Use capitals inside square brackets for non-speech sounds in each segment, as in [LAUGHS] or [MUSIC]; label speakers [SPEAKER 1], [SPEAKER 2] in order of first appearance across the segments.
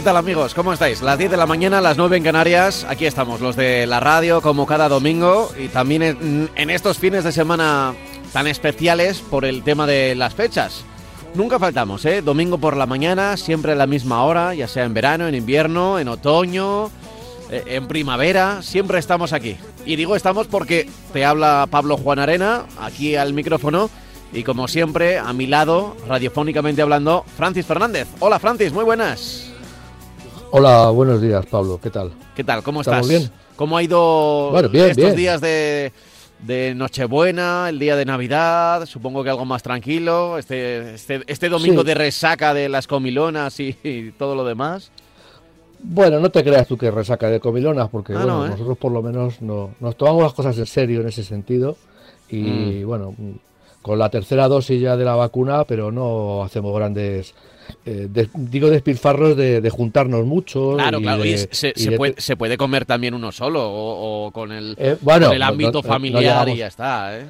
[SPEAKER 1] ¿Qué tal amigos? ¿Cómo estáis? Las 10 de la mañana, las 9 en Canarias. Aquí estamos, los de la radio, como cada domingo. Y también en, en estos fines de semana tan especiales por el tema de las fechas. Nunca faltamos, ¿eh? Domingo por la mañana, siempre a la misma hora, ya sea en verano, en invierno, en otoño, eh, en primavera, siempre estamos aquí. Y digo estamos porque te habla Pablo Juan Arena, aquí al micrófono, y como siempre, a mi lado, radiofónicamente hablando, Francis Fernández. Hola Francis, muy buenas.
[SPEAKER 2] Hola, buenos días, Pablo. ¿Qué tal?
[SPEAKER 1] ¿Qué tal? ¿Cómo
[SPEAKER 2] ¿Estamos
[SPEAKER 1] estás?
[SPEAKER 2] bien?
[SPEAKER 1] ¿Cómo ha ido
[SPEAKER 2] Bueno, bien,
[SPEAKER 1] estos
[SPEAKER 2] bien.
[SPEAKER 1] días de, de Nochebuena, el día de Navidad? Supongo que algo más tranquilo. Este, este, este domingo
[SPEAKER 2] Sí.
[SPEAKER 1] de resaca de las comilonas y, y todo lo demás.
[SPEAKER 2] Bueno, no te creas tú que resaca de comilonas, porque
[SPEAKER 1] Ah,
[SPEAKER 2] bueno,
[SPEAKER 1] no, ¿eh?
[SPEAKER 2] nosotros por lo menos no, nos tomamos las cosas en serio en ese sentido.
[SPEAKER 1] Mm.
[SPEAKER 2] Y bueno, mm, con la tercera dosis ya de la vacuna, pero no hacemos grandes, eh, digo, despilfarros de, de juntarnos mucho.
[SPEAKER 1] Claro,
[SPEAKER 2] y
[SPEAKER 1] claro. Y se,
[SPEAKER 2] y
[SPEAKER 1] se
[SPEAKER 2] de-
[SPEAKER 1] puede, se puede comer también uno solo o, o con, el,
[SPEAKER 2] Eh, bueno,
[SPEAKER 1] con el ámbito
[SPEAKER 2] no- no
[SPEAKER 1] familiar
[SPEAKER 2] llegamos-
[SPEAKER 1] y ya está. ¿eh?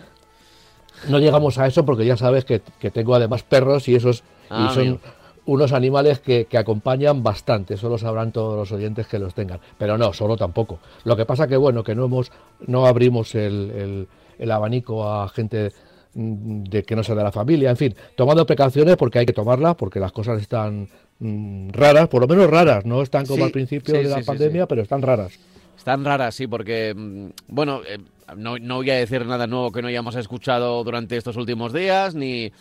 [SPEAKER 2] No llegamos a eso porque ya sabes que, que tengo además perros y esos
[SPEAKER 1] Ah,
[SPEAKER 2] y son
[SPEAKER 1] amigo.
[SPEAKER 2] unos animales que, que acompañan bastante. Eso lo sabrán todos los oyentes que los tengan. Pero no, solo tampoco. Lo que pasa que bueno, que no hemos, no abrimos el, el- el abanico a gente de que no sea de la familia. En fin, tomando precauciones porque hay que tomarlas, porque las cosas están mm, raras, por lo menos raras. No están como
[SPEAKER 1] Sí,
[SPEAKER 2] al principio
[SPEAKER 1] sí,
[SPEAKER 2] de la
[SPEAKER 1] sí,
[SPEAKER 2] pandemia, pero están raras.
[SPEAKER 1] Están raras, sí, porque, mm, bueno, eh, no, no voy a decir nada nuevo que no hayamos escuchado durante estos últimos días, ni,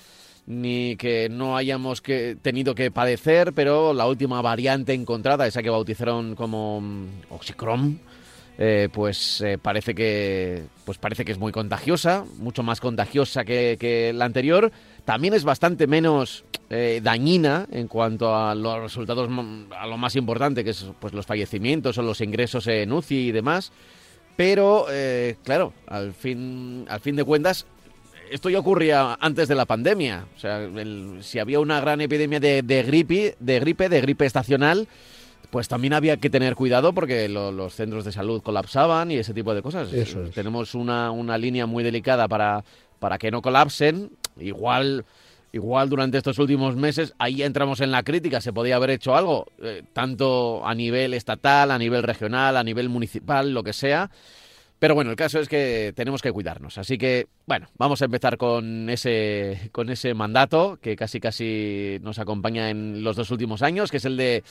[SPEAKER 1] ni que no hayamos que, tenido que padecer, pero la última variante encontrada, esa que bautizaron como mm, Oxicrom, eh, pues eh, parece que pues parece que es muy contagiosa, mucho más contagiosa que, que la anterior. También es bastante menos eh, dañina en cuanto a los resultados, mm, a lo más importante, que es pues los fallecimientos o los ingresos en UCI y demás. Pero, eh, claro, al fin, al fin de cuentas, esto ya ocurría antes de la pandemia. O sea, el- si había una gran epidemia de, de de gripe, de gripe estacional, pues también había que tener cuidado porque lo- los centros de salud colapsaban y ese tipo de cosas.
[SPEAKER 2] Eso es.
[SPEAKER 1] Tenemos una, una línea muy delicada para, para que no colapsen. Igual, igual durante estos últimos meses, ahí entramos en la crítica, se podía haber hecho algo, eh, tanto a nivel estatal, a nivel regional, a nivel municipal, lo que sea. Pero bueno, el caso es que tenemos que cuidarnos. Así que, bueno, vamos a empezar con ese, con ese mandato que casi casi nos acompaña en los dos últimos años, que es el de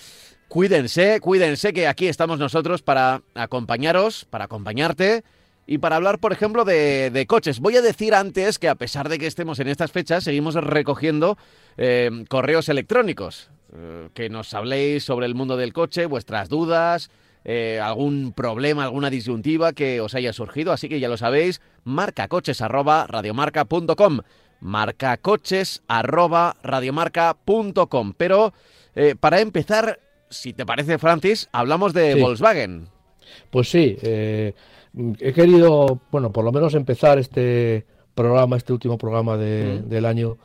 [SPEAKER 1] cuídense, cuídense, que aquí estamos nosotros para acompañaros, para acompañarte y para hablar, por ejemplo, de, de coches. Voy a decir antes que a pesar de que estemos en estas fechas, seguimos recogiendo eh, correos electrónicos. eh, que nos habléis sobre el mundo del coche, vuestras dudas, eh, algún problema, alguna disyuntiva que os haya surgido. Así que ya lo sabéis, marcacoches.radiomarca.com. Marcacoches.radiomarca.com. Pero eh, para empezar, si te parece, Francis, hablamos de
[SPEAKER 2] Sí.
[SPEAKER 1] Volkswagen.
[SPEAKER 2] Pues sí, eh, he querido, bueno, por lo menos empezar este programa, este último programa de-
[SPEAKER 1] Mm.
[SPEAKER 2] del año,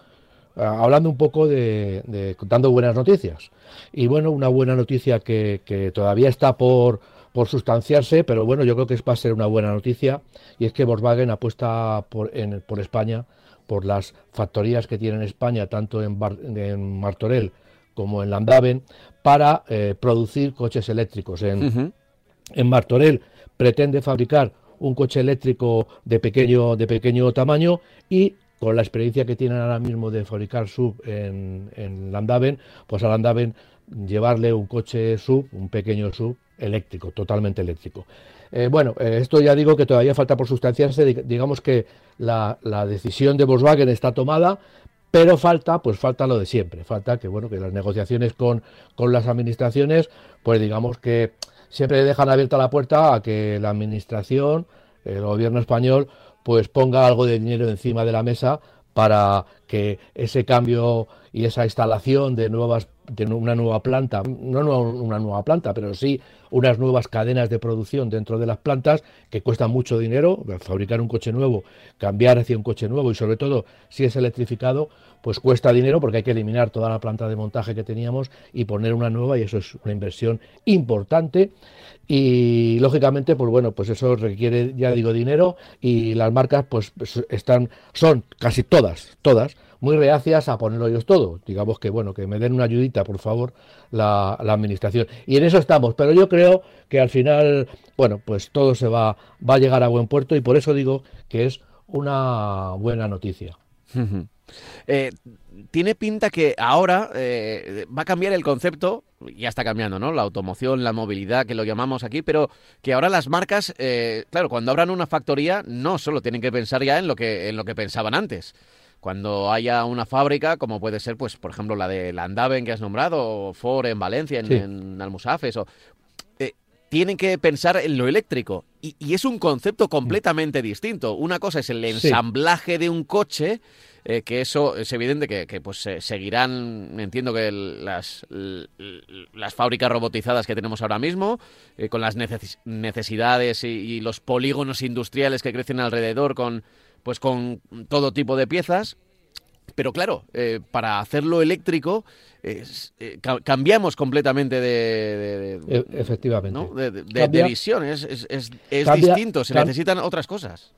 [SPEAKER 2] hablando un poco de, de- dando buenas noticias. Y bueno, una buena noticia que, que todavía está por, por sustanciarse, pero bueno, yo creo que es- va a ser una buena noticia, y es que Volkswagen apuesta por, en- por España, por las factorías que tiene en España, tanto en, Bar- en Martorell como en Landaven, para eh, producir coches eléctricos. En, en Martorell pretende fabricar un coche eléctrico de pequeño, de pequeño tamaño y con la experiencia que tienen ahora mismo de fabricar sub en, en Landaven, pues a Landaven llevarle un coche sub, un pequeño sub eléctrico, totalmente eléctrico. Eh, bueno, eh, esto ya digo que todavía falta por sustanciarse, dig- digamos que la, la decisión de Volkswagen está tomada, pero falta, pues falta lo de siempre, falta que bueno, que las negociaciones con, con las administraciones, pues digamos que siempre dejan abierta la puerta a que la administración, el gobierno español, pues ponga algo de dinero encima de la mesa para que ese cambio y esa instalación de nuevas una nueva planta, no una nueva planta, pero sí unas nuevas cadenas de producción dentro de las plantas que cuestan mucho dinero, fabricar un coche nuevo, cambiar hacia un coche nuevo y sobre todo si es electrificado, pues cuesta dinero porque hay que eliminar toda la planta de montaje que teníamos y poner una nueva y eso es una inversión importante. Y lógicamente pues bueno pues eso requiere ya digo dinero y las marcas pues están son casi todas todas muy reacias a ponerlo ellos todo. Digamos que bueno que me den una ayudita por favor la, administración. Y en eso estamos. Pero yo creo que al final bueno pues todo se va va a llegar a buen puerto y por eso digo que es una buena noticia. [LAUGHS]
[SPEAKER 1] Eh, tiene pinta que ahora eh, va a cambiar el concepto, ya está cambiando, ¿no? La automoción, la movilidad, que lo llamamos aquí, pero que ahora las marcas, eh, claro, cuando abran una factoría, no solo tienen que pensar ya en lo que, en lo que pensaban antes. Cuando haya una fábrica, como puede ser, pues, por ejemplo, la de Landaven que has nombrado, o Ford en Valencia, en, Almusafes, o, tienen que pensar en lo eléctrico. Y, y, es un concepto completamente distinto. Una cosa es el ensamblaje de un coche eh, que eso es evidente que, pues seguirán, entiendo que las, las fábricas robotizadas que tenemos ahora mismo, eh, con las necesidades y, los polígonos industriales que crecen alrededor con pues con todo tipo de piezas. Pero claro, eh, para hacerlo eléctrico cambiamos completamente de,
[SPEAKER 2] e, efectivamente.
[SPEAKER 1] de, visión. Es, es, distinto se necesitan otras cosas.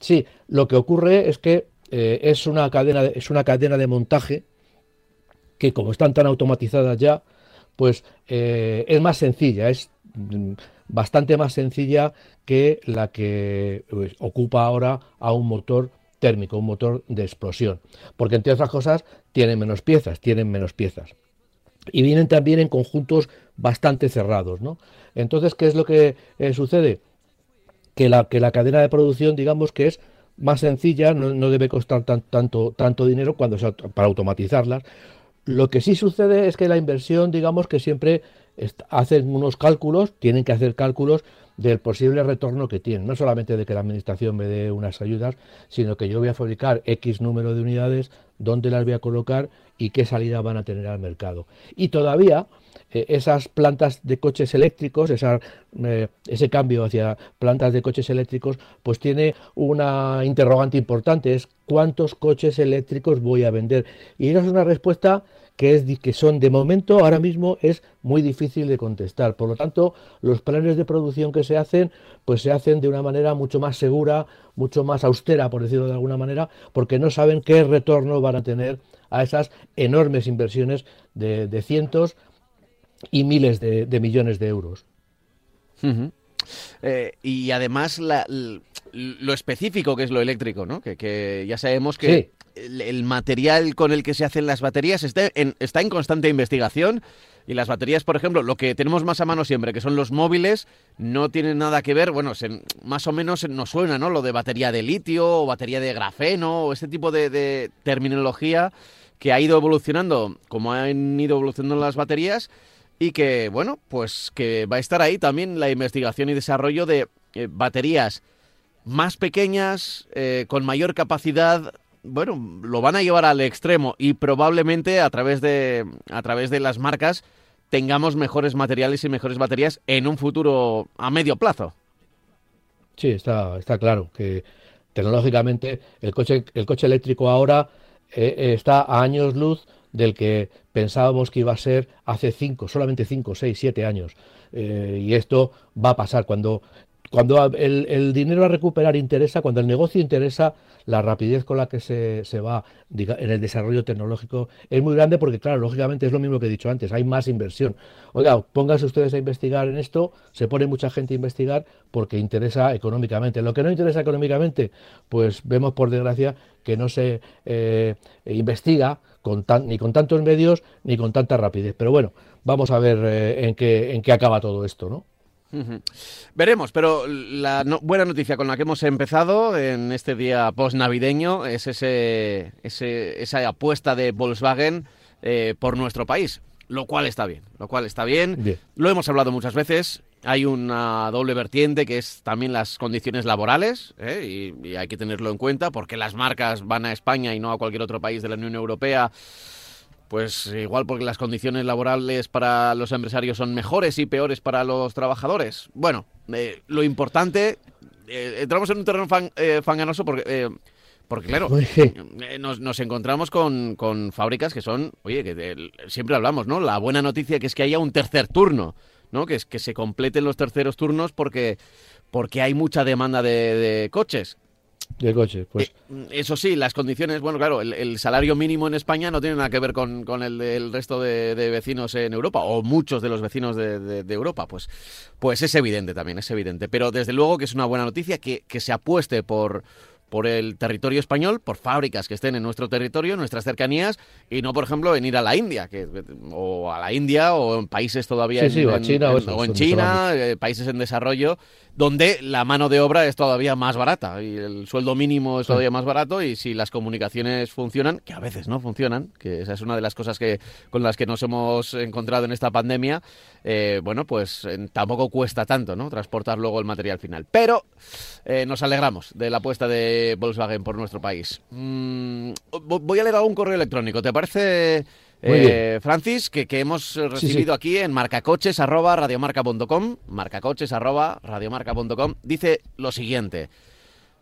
[SPEAKER 2] Sí lo que ocurre es que eh, es, una cadena de, es una cadena de montaje que como están tan automatizadas ya, pues eh, es más sencilla, es mm, bastante más sencilla que la que pues, ocupa ahora a un motor térmico, un motor de explosión, porque entre otras cosas tienen menos piezas, tienen menos piezas. Y vienen también en conjuntos bastante cerrados, ¿no? Entonces, ¿qué es lo que eh, sucede? Que la, que la cadena de producción, digamos que es más sencilla, no, debe costar tanto, tanto dinero cuando para automatizarlas. Lo que sí sucede es que la inversión, digamos que siempre hacen unos cálculos, tienen que hacer cálculos del posible retorno que tienen, no solamente de que la administración me dé unas ayudas, sino que yo voy a fabricar X número de unidades, dónde las voy a colocar y qué salida van a tener al mercado. Y todavía eh, esas plantas de coches eléctricos, eh, ese cambio hacia plantas de coches eléctricos, pues tiene una interrogante importante, es cuántos coches eléctricos voy a vender. Y esa es una respuesta que, es, que son de momento, ahora mismo es muy difícil de contestar. Por lo tanto, los planes de producción que se hacen, pues se hacen de una manera mucho más segura, mucho más austera, por decirlo de alguna manera, porque no saben qué retorno van a tener a esas enormes inversiones de, de cientos y miles de, millones de euros.
[SPEAKER 1] Eh, y además lo específico que es lo eléctrico, ¿no? Que, ya sabemos que el, material con el que se hacen las baterías está en, constante investigación. Y las baterías, por ejemplo, lo que tenemos más a mano siempre, que son los móviles, no tienen nada que ver, bueno, más o menos nos suena, ¿no? Lo de batería de litio o batería de grafeno o este tipo de terminología que ha ido evolucionando, como han ido evolucionando las baterías, y que, bueno, pues que va a estar ahí también la investigación y desarrollo de eh, baterías más pequeñas, eh, con mayor capacidad, bueno, lo van a llevar al extremo y probablemente a través de, a través de las marcas tengamos mejores materiales y mejores baterías en un futuro a medio plazo.
[SPEAKER 2] Sí, está, está claro que tecnológicamente el coche, el coche eléctrico ahora eh, está a años luz del que pensábamos que iba a ser hace 5, solamente 5, 6, 7 años. Eh, y esto va a pasar cuando, cuando el, dinero a recuperar interesa, cuando el negocio interesa, la rapidez con la que se, se va en el desarrollo tecnológico es muy grande porque, claro, lógicamente es lo mismo que he dicho antes, hay más inversión. Oiga, pónganse ustedes a investigar en esto, se pone mucha gente a investigar porque interesa económicamente. Lo que no interesa económicamente, pues vemos por desgracia que no se eh, investiga ni con tantos medios ni con tanta rapidez. Pero bueno, vamos a ver eh, en, qué, en qué acaba todo esto, ¿no?
[SPEAKER 1] Veremos, pero la buena noticia con la que hemos empezado en este día post-navideño es ese, esa apuesta de Volkswagen eh, por nuestro país, lo cual está bien, lo cual está bien. Lo hemos hablado muchas veces, hay una doble vertiente que es también las condiciones laborales, ¿eh? y, hay que tenerlo en cuenta, porque las marcas van a España y no a cualquier otro país de la Unión Europea pues igual porque las condiciones laborales para los empresarios son mejores y peores para los trabajadores. Bueno, eh, lo importante, eh, entramos en un terreno fan- eh, fanganoso porque... eh, porque claro, eh, nos, nos encontramos con, con fábricas que son, oye, que de- siempre hablamos, ¿no? La buena noticia que es que haya un tercer turno, ¿no? Que es que se completen los terceros turnos porque, porque hay mucha demanda de, de coches.
[SPEAKER 2] De coche. Pues
[SPEAKER 1] Eh, Eso sí, las condiciones, bueno, claro, el, salario mínimo en España no tiene nada que ver con, con el del resto de, de vecinos en Europa, o muchos de los vecinos de, de- de Europa, pues, pues es evidente también, es evidente. Pero desde luego que es una buena noticia que, que se apueste por, por el territorio español, por fábricas que estén en nuestro territorio, en nuestras cercanías, y no, por ejemplo, en ir a la India, que, o a la India, o en países todavía
[SPEAKER 2] Sí,
[SPEAKER 1] en,
[SPEAKER 2] sí, o
[SPEAKER 1] en-
[SPEAKER 2] China, o
[SPEAKER 1] en-
[SPEAKER 2] eso,
[SPEAKER 1] o en
[SPEAKER 2] donde
[SPEAKER 1] China, eh, países en desarrollo, donde la mano de obra es todavía más barata y el sueldo mínimo es todavía más barato y si las comunicaciones funcionan, que a veces no funcionan, que esa es una de las cosas que con las que nos hemos encontrado en esta pandemia, eh, bueno, pues eh, tampoco cuesta tanto, ¿no? Transportar luego el material final. Pero eh, nos alegramos de la apuesta de Volkswagen por nuestro país. Mm, vo- voy a leer algún correo electrónico, ¿te parece? Eh, Francis, que, que hemos
[SPEAKER 2] Sí,
[SPEAKER 1] recibido
[SPEAKER 2] sí.
[SPEAKER 1] aquí en marcacoches arroba radiomarca.com, marcacoches arroba radiomarca.com, dice lo siguiente.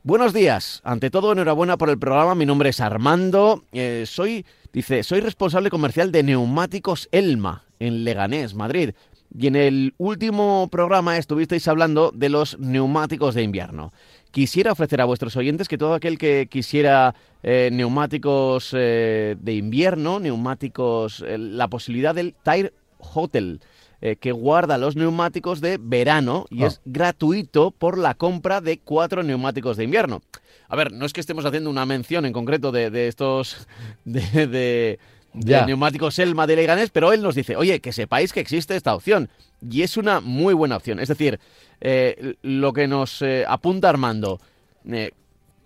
[SPEAKER 1] Buenos días. Ante todo, enhorabuena por el programa. Mi nombre es Armando. Eh, soy, dice, soy responsable comercial de Neumáticos Elma en Leganés, Madrid. Y en el último programa estuvisteis hablando de los neumáticos de invierno. Quisiera ofrecer a vuestros oyentes que todo aquel que quisiera eh, neumáticos eh, de invierno, neumáticos, eh, la posibilidad del Tire Hotel, que guarda los neumáticos de verano y
[SPEAKER 2] Ah.
[SPEAKER 1] es gratuito por la compra de cuatro neumáticos de invierno. A ver, no es que estemos haciendo una mención en concreto de, de estos [LAUGHS] de, de- de
[SPEAKER 2] Ya.
[SPEAKER 1] neumáticos Elma de Leganés, pero él nos dice, oye, que sepáis que existe esta opción. Y es una muy buena opción. Es decir, eh, lo que nos eh, apunta Armando, eh,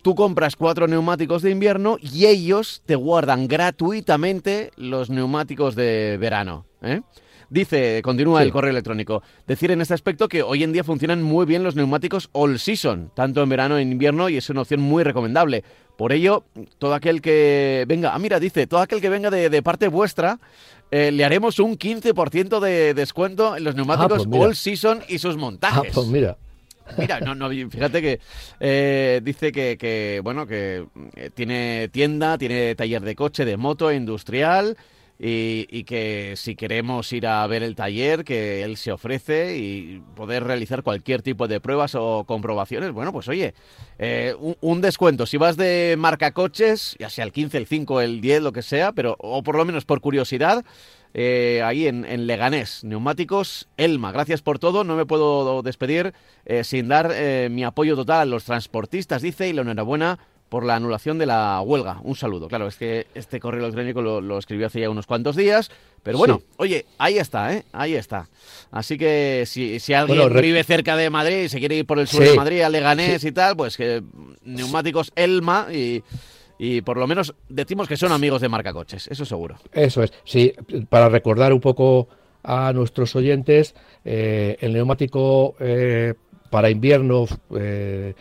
[SPEAKER 1] tú compras cuatro neumáticos de invierno y ellos te guardan gratuitamente los neumáticos de verano. ¿eh? Dice, continúa
[SPEAKER 2] Sí.
[SPEAKER 1] el correo electrónico, decir en este aspecto que hoy en día funcionan muy bien los neumáticos all season, tanto en verano e en invierno, y es una opción muy recomendable. Por ello, todo aquel que venga, ah, mira, dice, todo aquel que venga de, de parte vuestra, eh, le haremos un 15% de descuento en los neumáticos
[SPEAKER 2] pues mira.
[SPEAKER 1] all season y sus
[SPEAKER 2] ah,
[SPEAKER 1] montajes.
[SPEAKER 2] pues mira.
[SPEAKER 1] Mira, no, no, fíjate que eh, dice que, que, bueno, que eh, tiene tienda, tiene taller de coche, de moto, industrial y, y que si queremos ir a ver el taller, que él se ofrece y poder realizar cualquier tipo de pruebas o comprobaciones, bueno, pues oye, eh, un, descuento. Si vas de marca coches, ya sea el 15, el 5, el 10, lo que sea, pero o por lo menos por curiosidad, eh, ahí en, en Leganés, Neumáticos Elma. Gracias por todo. No me puedo despedir eh, sin dar eh, mi apoyo total a los transportistas, dice, y la enhorabuena por la anulación de la huelga. Un saludo. Claro, es que este correo electrónico lo, lo escribió hace ya unos cuantos días, pero bueno,
[SPEAKER 2] Sí.
[SPEAKER 1] oye, ahí está, ¿eh? Ahí está. Así que si, si alguien
[SPEAKER 2] Bueno,
[SPEAKER 1] vive cerca de Madrid y se quiere ir por el sur
[SPEAKER 2] Sí.
[SPEAKER 1] de Madrid, a Leganés y tal, pues que Neumáticos Elma y... Y por lo menos decimos que son amigos de marca coches, eso seguro.
[SPEAKER 2] Eso es. Sí, para recordar un poco a nuestros oyentes, eh, el neumático eh, para invierno eh,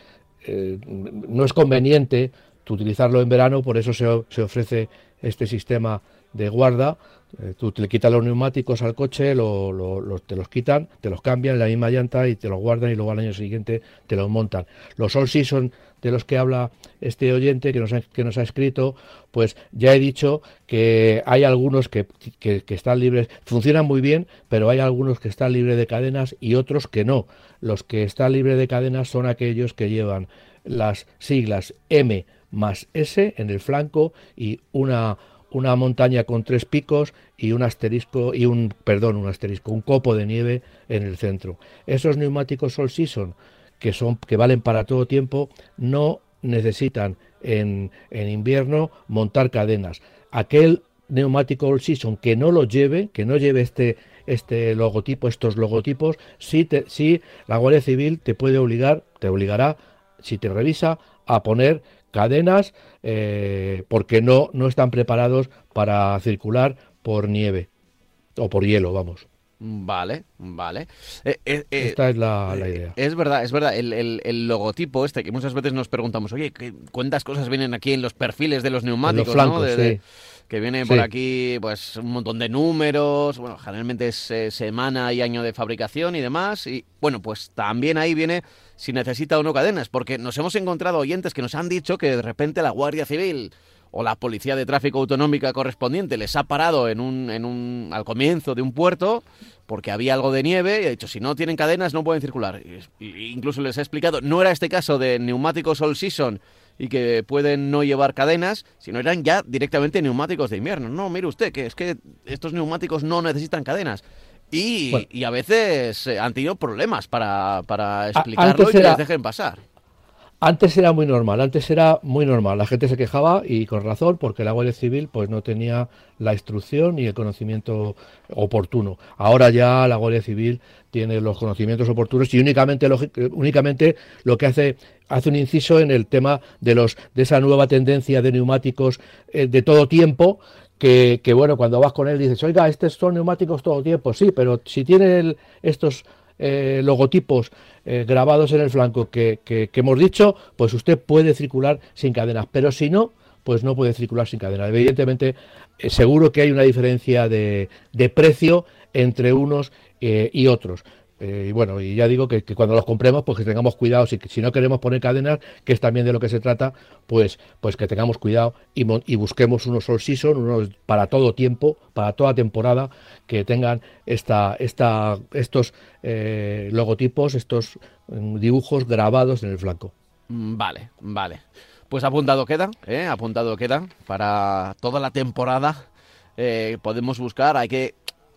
[SPEAKER 2] eh, no es conveniente utilizarlo en verano, por eso se, se ofrece este sistema de guarda. Eh, tú te le quitas los neumáticos al coche, te los quitan, te los cambian en la misma llanta y te los guardan y luego al año siguiente te los montan. Los all season de los que habla este oyente que nos ha, que nos ha escrito, pues ya he dicho que hay algunos que, que- que están libres, funcionan muy bien, pero hay algunos que están libres de cadenas y otros que no. Los que están libres de cadenas son aquellos que llevan las siglas M más S en el flanco y una una montaña con tres picos y un asterisco y un perdón un asterisco un copo de nieve en el centro. Esos neumáticos all season que son que valen para todo tiempo no necesitan en, en invierno montar cadenas. Aquel neumático all season que no lo lleve que no lleve este este logotipo estos logotipos sí te, sí la Guardia Civil te puede obligar te obligará si te revisa a poner cadenas eh, porque no, no están preparados para circular por nieve o por hielo, vamos.
[SPEAKER 1] Vale, vale. Eh, eh, eh,
[SPEAKER 2] Esta es la, la idea.
[SPEAKER 1] Es verdad, es verdad. El, el- el logotipo este, que muchas veces nos preguntamos, oye, ¿qué- ¿cuántas cosas vienen aquí en los perfiles de los neumáticos? ¿no?
[SPEAKER 2] flancos,
[SPEAKER 1] De- de-
[SPEAKER 2] sí.
[SPEAKER 1] Que viene por aquí pues un montón de números, bueno, generalmente es eh, semana y año de fabricación y demás, y bueno, pues también ahí viene si necesita o no cadenas, porque nos hemos encontrado oyentes que nos han dicho que de repente la Guardia Civil o la policía de tráfico autonómica correspondiente les ha parado en un, en un, al comienzo de un puerto porque había algo de nieve y ha dicho, si no tienen cadenas no pueden circular. incluso les he explicado, no era este caso de neumáticos all season y que pueden no llevar cadenas, sino eran ya directamente neumáticos de invierno. No, mire usted, que es que estos neumáticos no necesitan cadenas. Y, y a veces eh, han tenido problemas para, para explicarlo y que les dejen pasar.
[SPEAKER 2] Antes era muy normal, antes era muy normal. La gente se quejaba y con razón porque la Guardia Civil pues no tenía la instrucción ni el conocimiento oportuno. Ahora ya la Guardia Civil tiene los conocimientos oportunos y únicamente, únicamente lo que hace hace un inciso en el tema de los de esa nueva tendencia de neumáticos eh, de todo tiempo que, bueno, cuando vas con él dices, oiga, estos son neumáticos todo tiempo, sí, pero si tiene estos eh, logotipos eh, grabados en el flanco que, hemos dicho, pues usted puede circular sin cadenas, pero si no, pues no puede circular sin cadenas. Evidentemente, eh, seguro que hay una diferencia de, de precio entre unos y otros. Eh, y bueno, y ya digo que, cuando los compremos, pues que tengamos cuidado, si, si no queremos poner cadenas, que es también de lo que se trata, pues, pues que tengamos cuidado y, y busquemos unos all season, unos para todo tiempo, para toda temporada, que tengan esta, esta, estos eh, logotipos, estos mm, dibujos grabados en el flanco.
[SPEAKER 1] Mm, vale, vale. Pues apuntado queda, ¿eh? apuntado queda para toda la temporada. podemos buscar, hay que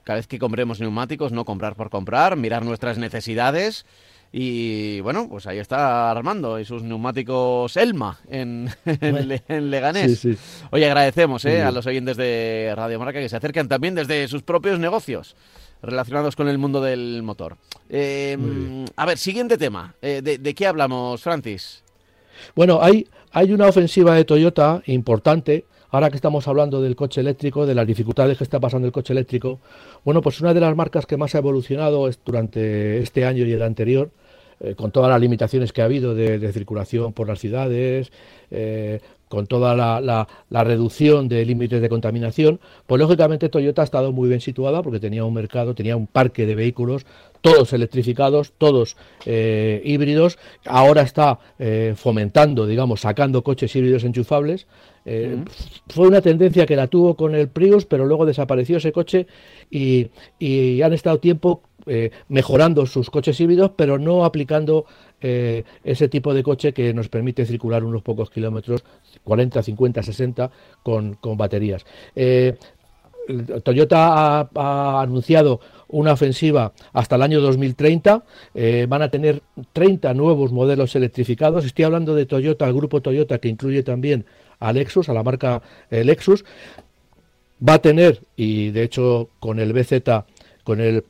[SPEAKER 1] cada vez que compremos neumáticos, no comprar por comprar, mirar nuestras necesidades. Y bueno, pues ahí está Armando y sus neumáticos Elma en, [LAUGHS] en, Leganés. Oye, agradecemos eh, a los oyentes de Radio Marca que se acercan también desde sus propios negocios relacionados con el mundo del motor. Em, a ver, siguiente tema. Eh, de, qué hablamos, Francis?
[SPEAKER 2] Bueno, hay, hay una ofensiva de Toyota importante ahora que estamos hablando del coche eléctrico, de las dificultades que está pasando el coche eléctrico, bueno, pues una de las marcas que más ha evolucionado es durante este año y el anterior, eh, con todas las limitaciones que ha habido de, circulación por las ciudades, eh, con toda la, reducción de límites de contaminación, pues lógicamente Toyota ha estado muy bien situada porque tenía un mercado, tenía un parque de vehículos, todos electrificados, todos eh, híbridos, ahora está fomentando, digamos, sacando coches híbridos enchufables, eh, fue una tendencia que la tuvo con el Prius, pero luego desapareció ese coche y, han estado tiempo eh, mejorando sus coches híbridos, pero no aplicando eh, ese tipo de coche que nos permite circular unos pocos kilómetros, 40, 50, 60, con, baterías. Toyota ha, anunciado una ofensiva hasta el año 2030. van a tener 30 nuevos modelos electrificados. Estoy hablando de Toyota, el grupo Toyota, que incluye también a Lexus, a la marca eh, Lexus. Va a tener, y de hecho con el BZ, con el,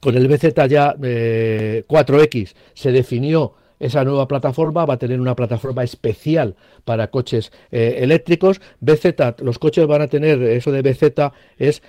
[SPEAKER 2] con el BZ ya 4X eh, se definió esa nueva plataforma va a tener una plataforma especial para coches eh, eléctricos. BZ, los coches van a tener, eso de BZ es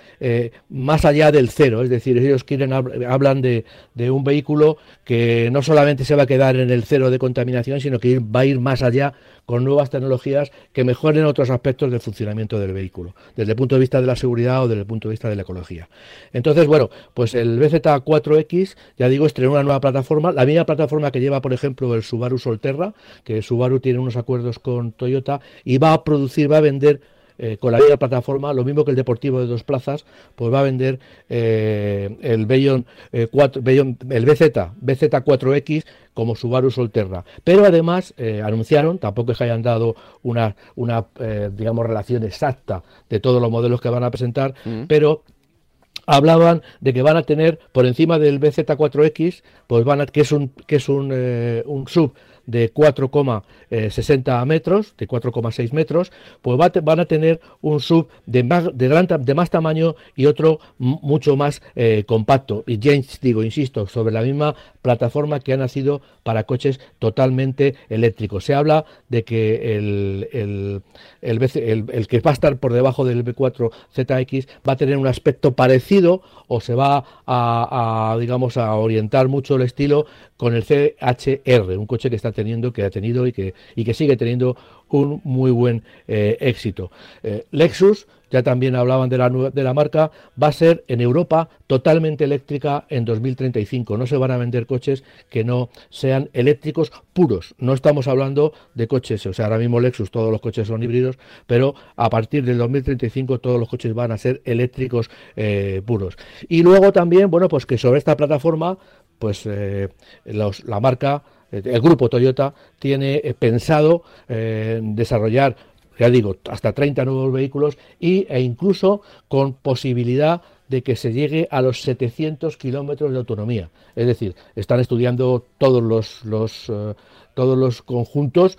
[SPEAKER 2] más allá del cero, es decir, ellos quieren hablan de, de, un vehículo que no solamente se va a quedar en el cero de contaminación, sino que va a ir más allá con nuevas tecnologías que mejoren otros aspectos del funcionamiento del vehículo, desde el punto de vista de la seguridad o desde el punto de vista de la ecología. Entonces, bueno, pues el BZ4X, ya digo, estrenó una nueva plataforma, la misma plataforma que lleva, por ejemplo, el Subaru Solterra, que Subaru tiene unos acuerdos con Toyota y va a producir, va a vender eh, con la misma plataforma, lo mismo que el Deportivo de dos plazas, pues va a vender eh, el Bayon, 4, eh, el BZ, BZ4X como Subaru Solterra. Pero además anunciaron, tampoco es que hayan dado una, una digamos, relación exacta de todos los modelos que van a presentar, mm. pero hablaban de que van a tener por encima del BZ4X, pues van a, que es un que es un, un sub de 4,60 metros, de 4,6 metros, pues van a tener un sub de más, de, gran, de más tamaño y otro mucho más eh, compacto. Y ya digo, insisto, sobre la misma plataforma que ha nacido para coches totalmente eléctricos. Se habla de que el, el, el, que va a estar por debajo del B4 ZX va a tener un aspecto parecido o se va a, a digamos, a orientar mucho el estilo con el CHR, un coche que está teniendo, que ha tenido y que, y que sigue teniendo un muy buen eh, éxito. Eh, Lexus, ya también hablaban de la, de la marca, va a ser en Europa totalmente eléctrica en 2035. No se van a vender coches que no sean eléctricos puros. No estamos hablando de coches, o sea, ahora mismo Lexus todos los coches son híbridos, pero a partir del 2035 todos los coches van a ser eléctricos eh, puros. Y luego también, bueno, pues que sobre esta plataforma, pues la marca el grupo Toyota tiene eh, pensado eh, desarrollar ya digo, hasta 30 nuevos vehículos y, e incluso con posibilidad de que se llegue a los 700 kilómetros de autonomía. Es decir, están estudiando todos los, los eh, todos los conjuntos.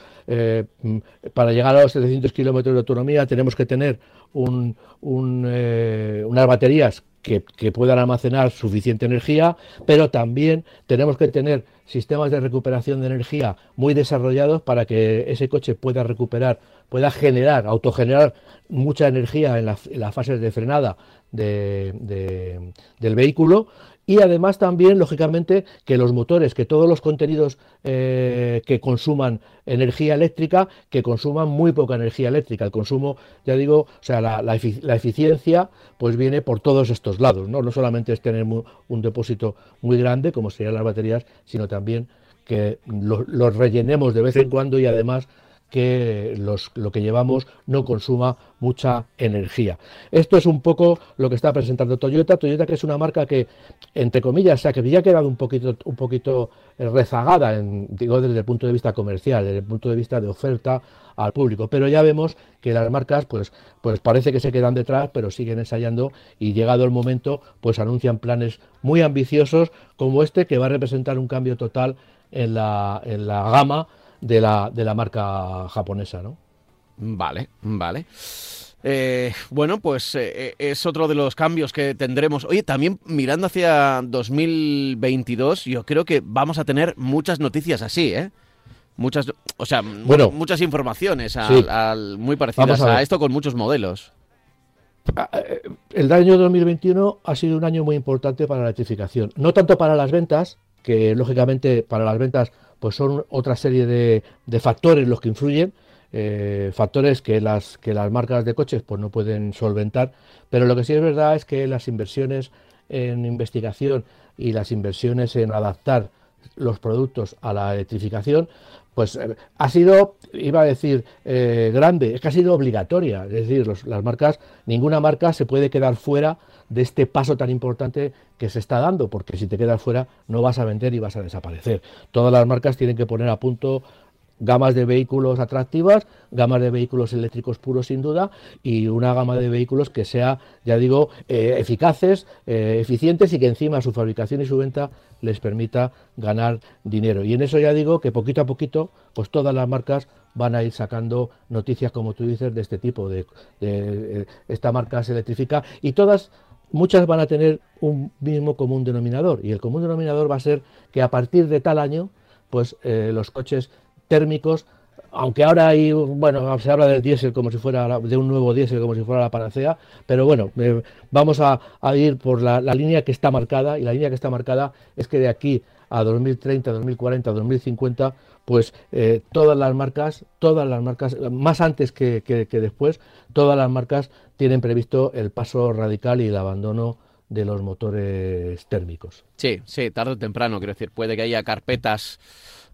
[SPEAKER 2] para llegar a los 700 kilómetros de autonomía tenemos que tener un, unas baterías que, puedan almacenar suficiente energía, pero también tenemos que tener sistemas de recuperación de energía muy desarrollados para que ese coche pueda recuperar, pueda generar, autogenerar mucha energía en, las fases de frenada del vehículo y además también, lógicamente, que los motores, que todos los contenidos eh, que consuman energía eléctrica, que consuman muy poca energía eléctrica. El consumo, ya digo, o sea, la, eficiencia, pues viene por todos estos lados, ¿no? No solamente es tener un depósito muy grande, como serían las baterías, sino también que los rellenemos de vez en cuando y además que lo que llevamos no consuma mucha energía. Esto es un poco lo que está presentando Toyota. Toyota que es una marca que, entre comillas, se ha quedado un poquito, un poquito eh, rezagada, en, digo, desde el punto de vista comercial, desde el punto de vista de oferta al público. Pero ya vemos que las marcas, pues, pues parece que se quedan detrás, pero siguen ensayando y llegado el momento, pues anuncian planes muy ambiciosos como este que va a representar un cambio total en la, en la gama de la, de la marca japonesa, ¿no?
[SPEAKER 1] Vale, vale. Eh, bueno, pues eh, eh, es otro de los cambios que tendremos. Oye, también mirando hacia 2022, yo creo que vamos a tener muchas noticias así, ¿eh? Muchas, o sea, muchas informaciones muy parecidas a, esto con muchos modelos.
[SPEAKER 2] Ah, el año 2021 ha sido un año muy importante para la electrificación. No tanto para las ventas, que lógicamente para las ventas pues son otra serie de, factores los que influyen, eh, factores que las, que las marcas de coches pues no pueden solventar, pero lo que sí es verdad es que las inversiones en investigación y las inversiones en adaptar los productos a la electrificación, pues eh, ha sido, iba a decir, eh, grande, es que ha sido obligatoria. Es decir, las marcas, ninguna marca se puede quedar fuera de este paso tan importante que se está dando, porque si te quedas fuera no vas a vender y vas a desaparecer. Todas las marcas tienen que poner a punto gamas de vehículos atractivas, gamas de vehículos eléctricos puros sin duda y una gama de vehículos que sea, ya digo, eh, eficaces, eh, eficientes y que encima su fabricación y su venta les permita ganar dinero. Y en eso ya digo que poquito a poquito, pues todas las marcas van a ir sacando noticias, como tú dices, de este tipo, de, de esta marca se electrifica y todas muchas van a tener un mismo común denominador y el común denominador va a ser que a partir de tal año pues eh, los coches térmicos aunque ahora hay, bueno, se habla del diésel como si fuera, de un nuevo diésel como si fuera la panacea, pero bueno, eh, vamos a, ir por la, línea que está marcada, y la línea que está marcada es que de aquí a 2030, 2040, 2050, pues eh, todas las marcas, todas las marcas, más antes que, que después, todas las marcas tienen previsto el paso radical y el abandono de los motores térmicos.
[SPEAKER 1] Sí, sí, tarde o temprano, quiero decir, puede que haya carpetas,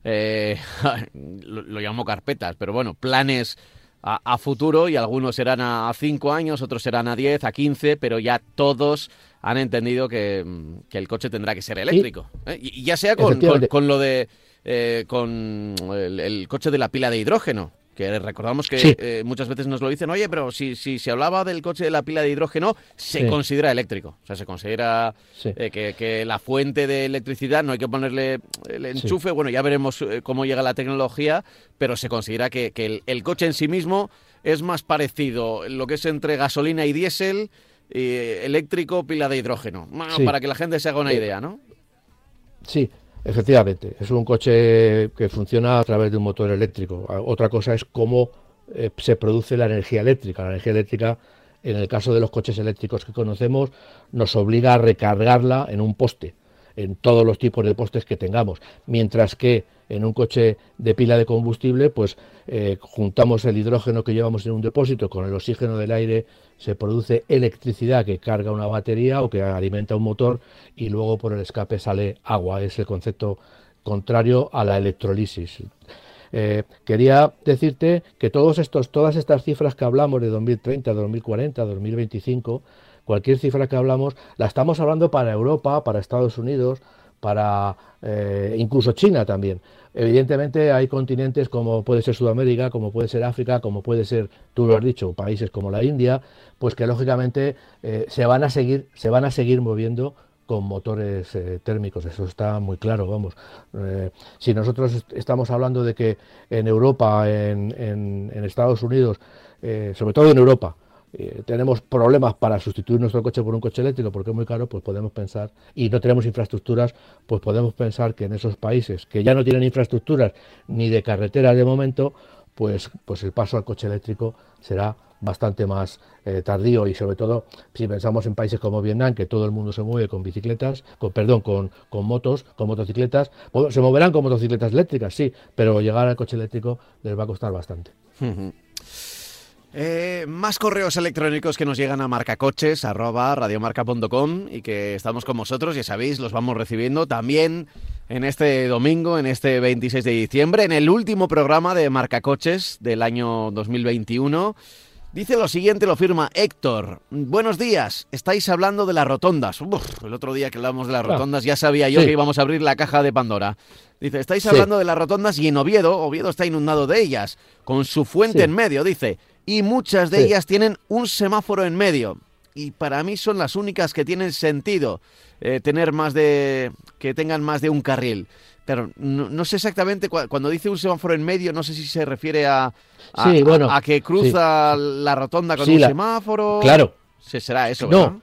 [SPEAKER 1] eh, [LAUGHS] lo, llamo carpetas, pero bueno, planes a, futuro y algunos serán a 5 años, otros serán a 10, a 15, pero ya todos han entendido que, el coche tendrá que ser eléctrico. ¿eh? Y, ya sea con, con, lo de... Eh, con el coche de la pila de hidrógeno, que recordamos que eh, muchas veces nos lo dicen, oye, pero si, si se hablaba del coche de la pila de hidrógeno, se considera eléctrico. O sea, se considera eh, que, la fuente de electricidad no hay que ponerle el enchufe. Bueno, ya veremos eh, cómo llega la tecnología, pero se considera que, el, coche en sí mismo es más parecido lo que es entre gasolina y diésel, eléctrico, pila de hidrógeno. Para que la gente se haga una idea, ¿no?
[SPEAKER 2] Sí, Efectivamente, es un coche que funciona a través de un motor eléctrico. Otra cosa es cómo eh, se produce la energía eléctrica. La energía eléctrica, en el caso de los coches eléctricos que conocemos, nos obliga a recargarla en un poste, en todos los tipos de postes que tengamos. Mientras que en un coche de pila de combustible, pues eh, juntamos el hidrógeno que llevamos en un depósito con el oxígeno del aire, se produce electricidad que carga una batería o que alimenta un motor y luego por el escape sale agua. Es el concepto contrario a la electrolisis. Eh, quería decirte que todos estos, todas estas cifras que hablamos de 2030, 2040, 2025, cualquier cifra que hablamos, la estamos hablando para Europa, para Estados Unidos, para eh, incluso China también. Evidentemente hay continentes como puede ser Sudamérica, como puede ser África, como puede ser, tú lo has dicho, países como la India, pues que lógicamente eh, se van a seguir, se van a seguir moviendo con motores eh, térmicos, eso está muy claro, vamos. si nosotros estamos hablando de que en Europa, en, en Estados Unidos, sobre todo en Europa, eh, tenemos problemas para sustituir nuestro coche por un coche eléctrico porque es muy caro, pues podemos pensar, y no tenemos infraestructuras, pues podemos pensar que en esos países que ya no tienen infraestructuras ni de carreteras de momento, pues, pues el paso al coche eléctrico será bastante más eh, tardío y sobre todo si pensamos en países como Vietnam que todo el mundo se mueve con bicicletas, con perdón, con, con motos, con motocicletas, se moverán con motocicletas eléctricas, sí, pero llegar al coche eléctrico les va a costar bastante.
[SPEAKER 1] Eh, más correos electrónicos que nos llegan a marcacoches, arroba radiomarca.com y que estamos con vosotros, ya sabéis, los vamos recibiendo también en este domingo, en este 26 de diciembre, en el último programa de Marcacoches del año 2021. Dice lo siguiente, lo firma Héctor. Buenos días, estáis hablando de las rotondas. el otro día que hablamos de las rotondas ya sabía yo que íbamos a abrir la caja de Pandora. Dice, estáis hablando de las rotondas y en Oviedo, Oviedo está inundado de ellas, con su fuente en medio. Dice, y muchas de ellas tienen un semáforo en medio. Y para mí son las únicas que tienen sentido eh, tener más de que tengan más de un carril. Pero no, sé exactamente cuando dice un semáforo en medio, no sé si se refiere a a, que cruza la rotonda con un semáforo.
[SPEAKER 2] Claro.
[SPEAKER 1] Se será eso.
[SPEAKER 2] No.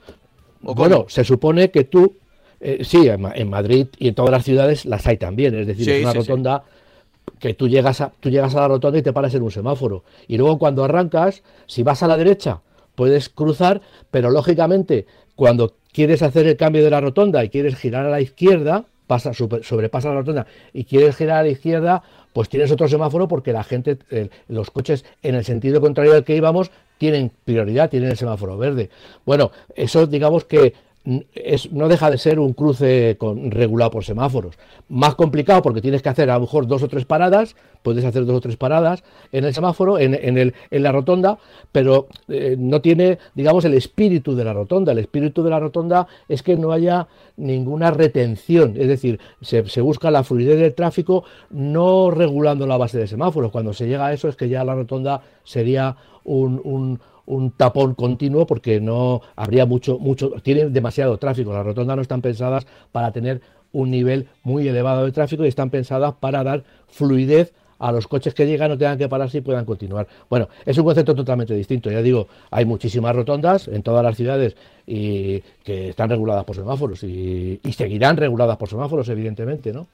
[SPEAKER 2] bueno, se supone que tú eh, sí, en, Madrid y en todas las ciudades las hay también. Es decir, es una rotonda que tú llegas, a, tú llegas a la rotonda y te paras en un semáforo. Y luego cuando arrancas, si vas a la derecha, puedes cruzar, pero lógicamente cuando quieres hacer el cambio de la rotonda y quieres girar a la izquierda, pasa, sobrepasa la rotonda y quieres girar a la izquierda, pues tienes otro semáforo porque la gente, los coches en el sentido contrario al que íbamos, tienen prioridad, tienen el semáforo verde. Bueno, eso digamos que no deja de ser un cruce con, regulado por semáforos. Más complicado porque tienes que hacer a lo mejor dos o tres paradas, puedes hacer dos o tres paradas en el semáforo, en, el, en la rotonda, pero eh, no tiene, digamos, el espíritu de la rotonda. El espíritu de la rotonda es que no haya ninguna retención, es decir, se, busca la fluidez del tráfico no regulando la base de semáforos. Cuando se llega a eso es que ya la rotonda sería un tapón continuo porque no habría mucho, mucho, tienen demasiado tráfico. Las rotondas no están pensadas para tener un nivel muy elevado de tráfico y están pensadas para dar fluidez a los coches que llegan, no tengan que pararse y puedan continuar. Bueno, es un concepto totalmente distinto. Ya digo, hay muchísimas rotondas en todas las ciudades y que están reguladas por semáforos y, seguirán reguladas por semáforos, evidentemente, ¿no?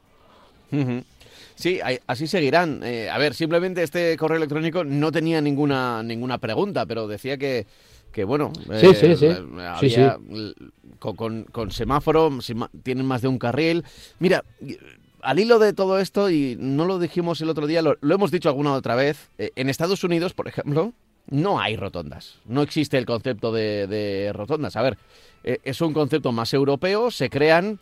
[SPEAKER 1] Sí, así seguirán. Eh, a ver, simplemente este correo electrónico no tenía ninguna ninguna pregunta, pero decía que, que bueno,
[SPEAKER 2] sí, sí, sí.
[SPEAKER 1] Con, con, semáforo tienen más de un carril. Mira, al hilo de todo esto, y no lo dijimos el otro día, lo, hemos dicho alguna otra vez, eh, en Estados Unidos, por ejemplo, no hay rotondas. No existe el concepto de, de rotondas. A ver, eh, es un concepto más europeo, se crean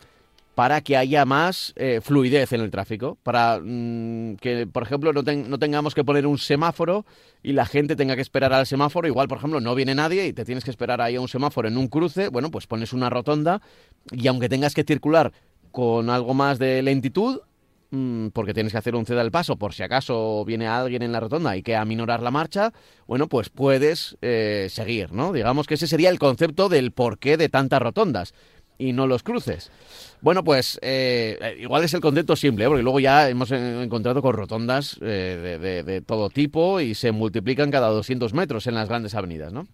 [SPEAKER 1] para que haya más eh, fluidez en el tráfico, para mm, que, por ejemplo, no, no, tengamos que poner un semáforo y la gente tenga que esperar al semáforo. Igual, por ejemplo, no viene nadie y te tienes que esperar ahí a un semáforo en un cruce, bueno, pues pones una rotonda y aunque tengas que circular con algo más de lentitud, mm, porque tienes que hacer un ceda al paso por si acaso viene alguien en la rotonda y que aminorar la marcha, bueno, pues puedes eh, seguir, ¿no? Digamos que ese sería el concepto del porqué de tantas rotondas y no los cruces. Bueno, pues eh, igual es el concepto simple, ¿eh? porque luego ya hemos encontrado con rotondas eh, de, todo tipo y se multiplican cada 200 metros en las grandes avenidas, ¿no?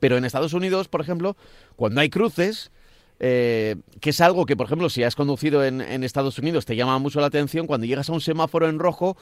[SPEAKER 1] Pero en Estados Unidos, por ejemplo, cuando hay cruces, que es algo que, por ejemplo, si has conducido en, Estados Unidos te llama mucho la atención, cuando llegas a un semáforo en rojo,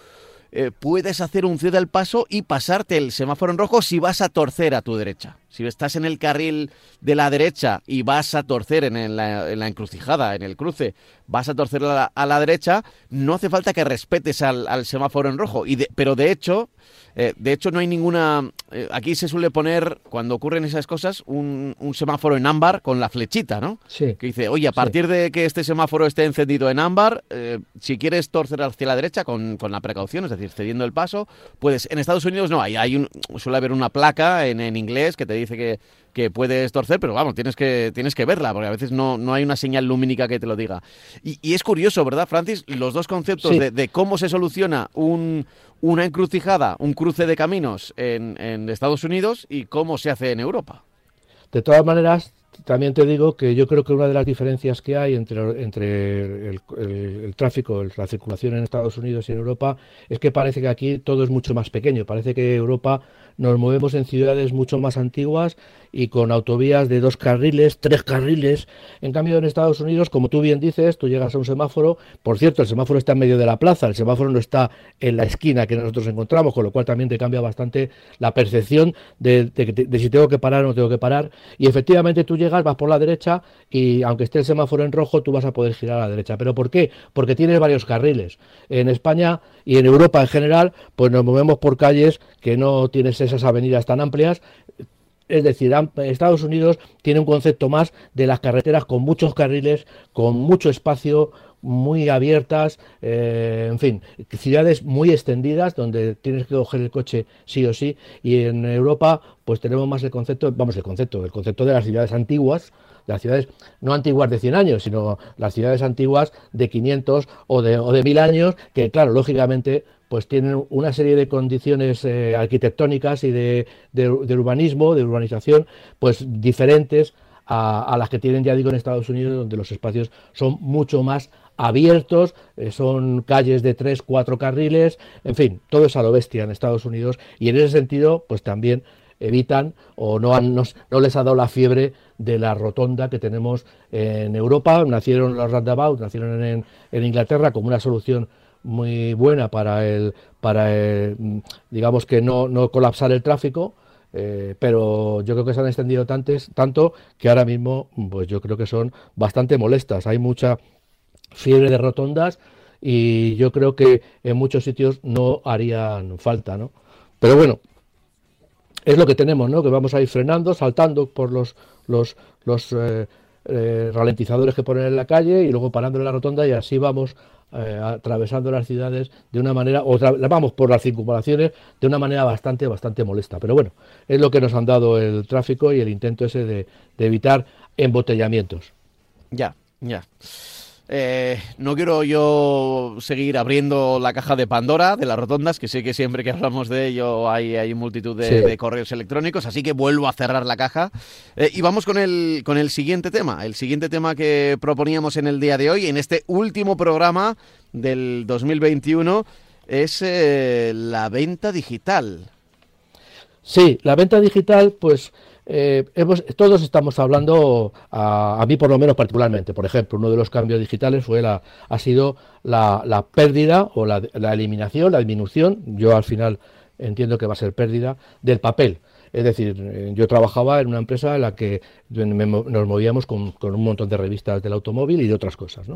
[SPEAKER 1] puedes hacer un cede al paso y pasarte el semáforo en rojo si vas a torcer a tu derecha. Si estás en el carril de la derecha y vas a torcer en la, encrucijada, en el cruce, vas a torcer a la, derecha, no hace falta que respetes al, semáforo en rojo. Y pero de hecho, eh, de hecho, no hay ninguna. Eh, aquí se suele poner, cuando ocurren esas cosas, un, semáforo en ámbar con la flechita, ¿no?
[SPEAKER 2] Sí.
[SPEAKER 1] Que dice, oye, a partir de que este semáforo esté encendido en ámbar, eh, si quieres torcer hacia la derecha con, la precaución, es decir, cediendo el paso, puedes. En Estados Unidos no, hay, hay un, suele haber una placa en, en inglés que te dice que que puedes torcer, pero vamos, tienes que, tienes que verla, porque a veces no, no hay una señal lumínica que te lo diga. Y, es curioso, ¿verdad, Francis? Los dos conceptos de, cómo se soluciona un, una encrucijada, un cruce de caminos en, en Estados Unidos y cómo se hace en Europa.
[SPEAKER 2] De todas maneras, también te digo que yo creo que una de las diferencias que hay entre, entre el, tráfico, la circulación en Estados Unidos y en Europa, es que parece que aquí todo es mucho más pequeño. Parece que Europa nos movemos en ciudades mucho más antiguas y con autovías de dos carriles, tres carriles. En cambio, en Estados Unidos, como tú bien dices, tú llegas a un semáforo. Por cierto, el semáforo está en medio de la plaza, el semáforo no está en la esquina que nosotros encontramos, con lo cual también te cambia bastante la percepción de, si tengo que parar o no tengo que parar. Y efectivamente tú llegas, vas por la derecha y aunque esté el semáforo en rojo, tú vas a poder girar a la derecha. ¿Pero por qué? Porque tienes varios carriles. En España y en Europa en general, pues nos movemos por calles que no tienes esas avenidas tan amplias. Es decir, Estados Unidos tiene un concepto más de las carreteras con muchos carriles, con mucho espacio, muy abiertas, eh, en fin, ciudades muy extendidas donde tienes que coger el coche sí o sí. Y en Europa, pues tenemos más el concepto, vamos, el concepto, el concepto de las ciudades antiguas, las ciudades no antiguas de 100 años, sino las ciudades antiguas de 500 o de, o de 1000 años, que claro, lógicamente pues tienen una serie de condiciones eh, arquitectónicas y de, urbanismo, de urbanización, pues diferentes a, las que tienen, ya digo, en Estados Unidos, donde los espacios son mucho más abiertos, eh, son calles de tres, cuatro carriles, en fin, todo es a lo bestia en Estados Unidos y en ese sentido, pues también evitan o no, han, no, les ha dado la fiebre de la rotonda que tenemos en Europa. Nacieron los roundabouts, nacieron en, Inglaterra como una solución muy buena para el, para digamos que no, no colapsar el tráfico. Eh, pero yo creo que se han extendido tantes, tanto que ahora mismo pues yo creo que son bastante molestas. Hay mucha fiebre de rotondas y yo creo que en muchos sitios no harían falta, ¿no? Pero bueno, es lo que tenemos, ¿no? Que vamos a ir frenando, saltando por los, los, los eh, eh, ralentizadores que ponen en la calle y luego parando en la rotonda y así vamos eh, atravesando las ciudades de una manera, o vamos por las circunvalaciones de una manera bastante, bastante molesta. Pero bueno, es lo que nos han dado el tráfico y el intento ese de, de evitar embotellamientos.
[SPEAKER 1] Ya, ya. Eh, no quiero yo seguir abriendo la caja de Pandora de las rotondas, que sé que siempre que hablamos de ello hay, hay multitud de, correos electrónicos, así que vuelvo a cerrar la caja. Eh, y vamos con el, con el siguiente tema, el siguiente tema que proponíamos en el día de hoy, en este último programa del 2021, es eh, la venta digital.
[SPEAKER 2] Sí, la venta digital, pues eh, todos estamos hablando, a, mí por lo menos particularmente, por ejemplo, uno de los cambios digitales fue la, ha sido la, pérdida o la, eliminación, la disminución, yo al final entiendo que va a ser pérdida, del papel. Es decir, eh, yo trabajaba en una empresa en la que nos movíamos con, un montón de revistas del automóvil y de otras cosas.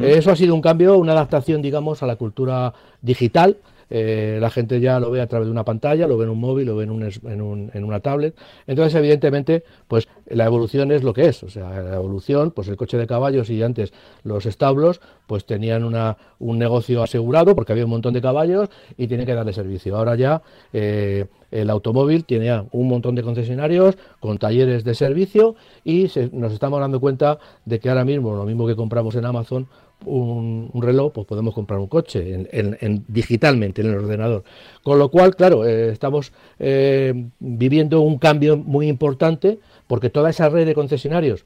[SPEAKER 2] Eso ha sido un cambio, una adaptación, digamos, a la cultura digital eh, la gente ya lo ve a través de una pantalla, lo ve en un móvil, lo ve en, un, en, una tablet. Entonces, evidentemente, pues la evolución es lo que es. O sea, la evolución, pues el coche de caballos y antes los establos, pues tenían una, un negocio asegurado porque había un montón de caballos y tienen que darle servicio. Ahora ya eh, el automóvil tiene un montón de concesionarios con talleres de servicio y nos estamos dando cuenta de que ahora mismo, lo mismo que compramos en Amazon, un, reloj, pues podemos comprar un coche en, digitalmente en el ordenador. Con lo cual, claro, eh, estamos eh, viviendo un cambio muy importante porque toda esa red de concesionarios,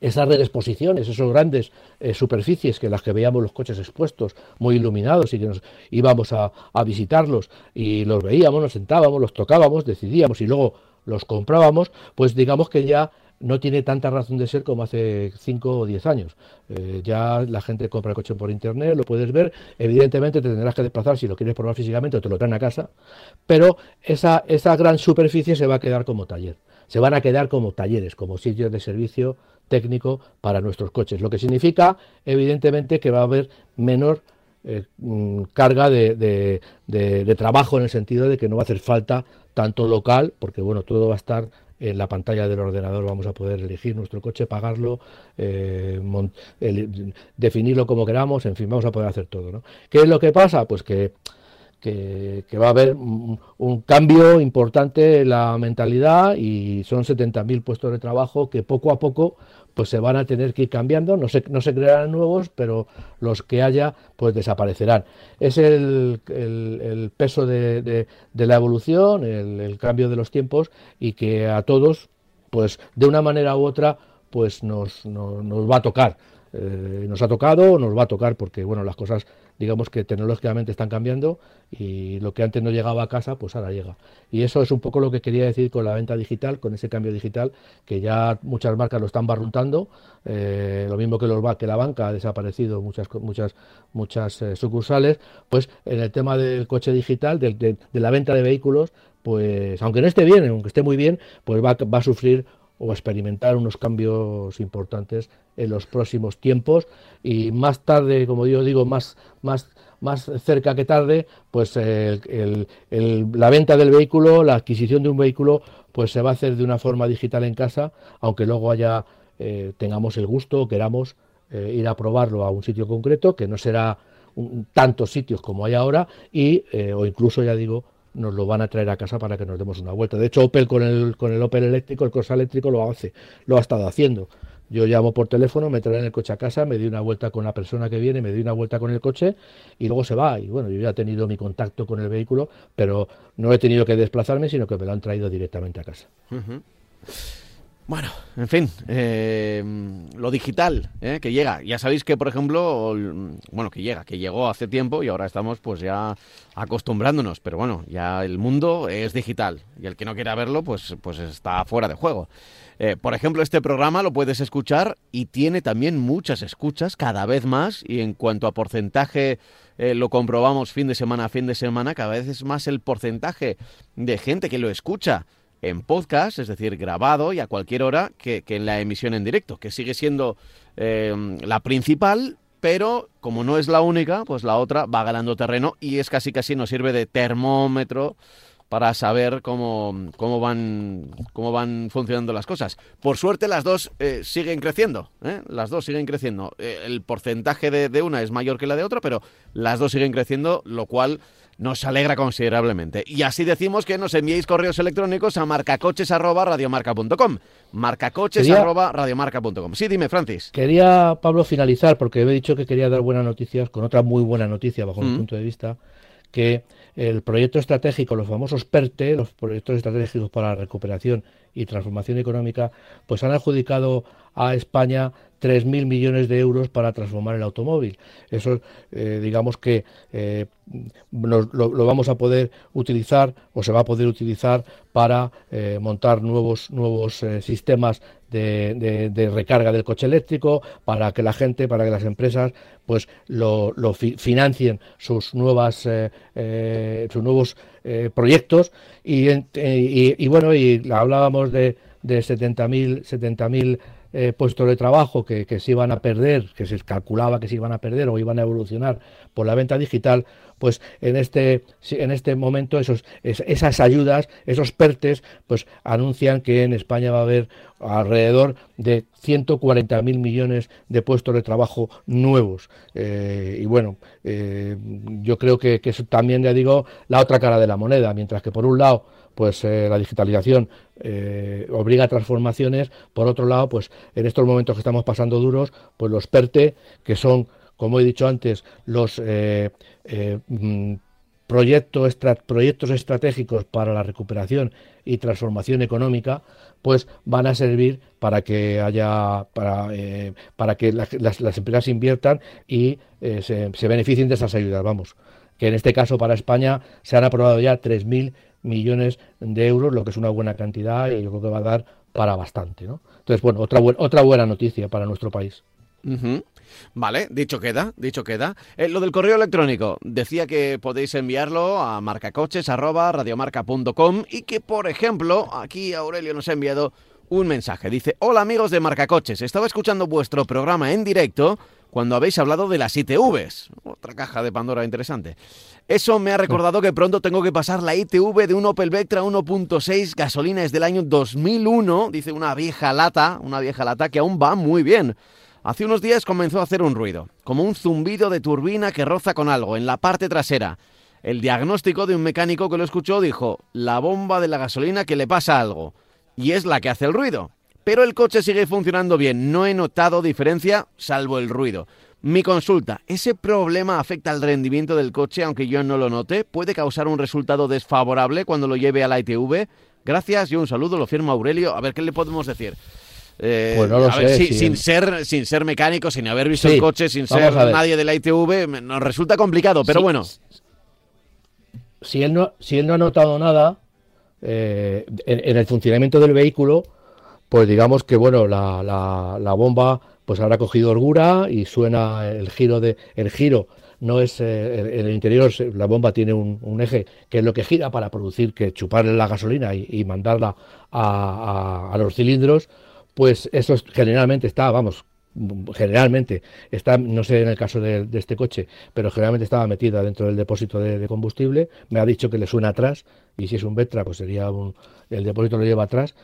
[SPEAKER 2] esa red de exposiciones, esos grandes eh, superficies que las que veíamos los coches expuestos, muy iluminados y que nos íbamos a, a visitarlos y los veíamos, nos sentábamos, los tocábamos, decidíamos y luego los comprábamos, pues digamos que ya no tiene tanta razón de ser como hace 5 o 10 años. Eh, ya la gente compra el coche por internet, lo puedes ver, evidentemente te tendrás que desplazar si lo quieres probar físicamente o te lo traen a casa, pero esa, esa gran superficie se va a quedar como taller. se van a quedar como talleres, como sitios de servicio técnico para nuestros coches, lo que significa evidentemente que va a haber menor eh, mm, carga de, trabajo en el sentido de que no va a hacer falta tanto local, porque bueno, todo va a estar en la pantalla del ordenador, vamos a poder elegir nuestro coche, pagarlo, eh, definirlo como queramos, en fin, vamos a poder hacer todo. ¿no? ¿Qué es lo que pasa? Pues que que, va a haber un, cambio importante en la mentalidad y son 70.000 puestos de trabajo que poco a poco pues se van a tener que ir cambiando, no se, no se crearán nuevos, pero los que haya pues desaparecerán. Es el, el, peso de, de, la evolución, el, cambio de los tiempos y que a todos pues de una manera u otra pues nos, nos, nos va a tocar. Eh, nos ha tocado, nos va a tocar porque bueno las cosas digamos que tecnológicamente están cambiando y lo que antes no llegaba a casa, pues ahora llega. Y eso es un poco lo que quería decir con la venta digital, con ese cambio digital, que ya muchas marcas lo están barruntando, eh, lo mismo que, que la banca ha desaparecido muchas, muchas, muchas eh, sucursales, pues en el tema del coche digital, de, de, la venta de vehículos, pues aunque no esté bien, aunque esté muy bien, pues va, va a sufrir o experimentar unos cambios importantes en los próximos tiempos. Y más tarde, como yo digo, más, más, más cerca que tarde, pues la venta del vehículo, la adquisición de un vehículo, pues se va a hacer de una forma digital en casa, aunque luego haya eh, tengamos el gusto, queramos eh, ir a probarlo a un sitio concreto, que no será tantos sitios como hay ahora, y eh, o incluso ya digo nos lo van a traer a casa para que nos demos una vuelta. De hecho, Opel con el, con el Opel eléctrico, el Corsa eléctrico lo hace, lo ha estado haciendo. Yo llamo por teléfono, me traen el coche a casa, me doy una vuelta con la persona que viene, me doy una vuelta con el coche y luego se va. Y bueno, yo ya he tenido mi contacto con el vehículo, pero no he tenido que desplazarme, sino que me lo han traído directamente a casa.
[SPEAKER 1] Bueno, en fin, eh, lo digital eh, que llega. Ya sabéis que, por ejemplo, bueno, que llega, que llegó hace tiempo y ahora estamos pues ya acostumbrándonos. Pero bueno, ya el mundo es digital y el que no quiera verlo, pues, pues está fuera de juego. Eh, por ejemplo, este programa lo puedes escuchar y tiene también muchas escuchas, cada vez más. Y en cuanto a porcentaje, lo comprobamos fin de semana a fin de semana, cada vez es más el porcentaje de gente que lo escucha en podcast, es decir, grabado y a cualquier hora que, en la emisión en directo, que sigue siendo eh, la principal, pero como no es la única, pues la otra va ganando terreno y es casi casi nos sirve de termómetro para saber cómo, cómo, van, cómo van funcionando las cosas. Por suerte las dos eh, siguen creciendo, ¿eh? las dos siguen creciendo. el porcentaje de, de, una es mayor que la de otra, pero las dos siguen creciendo, lo cual nos alegra considerablemente. Y así decimos que nos enviéis correos electrónicos a marcacoches.radiomarca.com. Marcacoches.radiomarca.com. Sí, dime, Francis.
[SPEAKER 2] Quería, Pablo, finalizar, porque he dicho que quería dar buenas noticias, con otra muy buena noticia bajo mi mm. punto de vista, que el proyecto estratégico, los famosos PERTE, los proyectos estratégicos para la recuperación y transformación económica, pues han adjudicado a España 3.000 millones de euros para transformar el automóvil. Eso, eh, digamos que eh, lo, vamos a poder utilizar o se va a poder utilizar para eh, montar nuevos, nuevos sistemas de, recarga del coche eléctrico, para que la gente, para que las empresas, pues lo, financien sus nuevas, sus nuevos proyectos y, bueno, y hablábamos de, de 70.000 70.000 eh, puestos de trabajo que, se iban a perder, que se calculaba que se iban a perder o iban a evolucionar por la venta digital, pues en este, en este momento esos, esas ayudas, esos PERTES, pues anuncian que en España va a haber alrededor de 140.000 millones de puestos de trabajo nuevos. Eh, y bueno, eh, yo creo que, que eso también, ya digo, la otra cara de la moneda, mientras que por un lado pues la digitalización eh, obliga a transformaciones. Por otro lado, pues en estos momentos que estamos pasando duros, pues los PERTE, que son, como he dicho antes, los eh, mm, proyectos, proyectos estratégicos para la recuperación y transformación económica, pues van a servir para que haya para, para que las, empresas inviertan y se, se, beneficien de esas ayudas. Vamos, que en este caso para España se han aprobado ya 3.000 millones de euros, lo que es una buena cantidad y yo creo que va a dar para bastante. ¿no? Entonces, bueno, otra, otra buena noticia para nuestro país.
[SPEAKER 1] Vale, dicho queda, dicho queda. Eh, lo del correo electrónico, decía que podéis enviarlo a marcacoches@radiomarca.com y que, por ejemplo, aquí Aurelio nos ha enviado un mensaje. Dice, hola amigos de Marcacoches, estaba escuchando vuestro programa en directo cuando habéis hablado de las ITVs. Otra caja de Pandora interesante. Eso me ha recordado que pronto tengo que pasar la ITV de un Opel Vectra 1.6 gasolina es del año 2001, dice una vieja lata, una vieja lata que aún va muy bien. Hace unos días comenzó a hacer un ruido, como un zumbido de turbina que roza con algo en la parte trasera. El diagnóstico de un mecánico que lo escuchó dijo, la bomba de la gasolina que le pasa algo, y es la que hace el ruido. Pero el coche sigue funcionando bien, no he notado diferencia salvo el ruido. Mi consulta, ¿ese problema afecta al rendimiento del coche aunque yo no lo note? ¿Puede causar un resultado desfavorable cuando lo lleve a la ITV? Gracias y un saludo, lo firma Aurelio. A ver, ¿qué le podemos decir? Eh,
[SPEAKER 2] Pues no lo
[SPEAKER 1] ver,
[SPEAKER 2] sé,
[SPEAKER 1] si-
[SPEAKER 2] si
[SPEAKER 1] sin, ser, sin ser mecánico, sin haber visto
[SPEAKER 2] Sí,
[SPEAKER 1] el coche, sin ser nadie de la ITV, nos resulta complicado, pero
[SPEAKER 2] Sí.
[SPEAKER 1] bueno.
[SPEAKER 2] si él no, si él no ha notado nada eh, en, en el funcionamiento del vehículo, pues digamos que bueno, la, la- la bomba pues habrá cogido holgura y suena el giro de el giro no es eh, el interior la bomba tiene un, eje que es lo que gira para producir que chuparle la gasolina y, mandarla a, a- a los cilindros pues eso es- generalmente está vamos generalmente está, no sé en el caso de, de este coche, pero generalmente estaba metida dentro del depósito de, de combustible. Me ha dicho que le suena atrás y si es un Vectra, pues sería un, el depósito lo lleva atrás.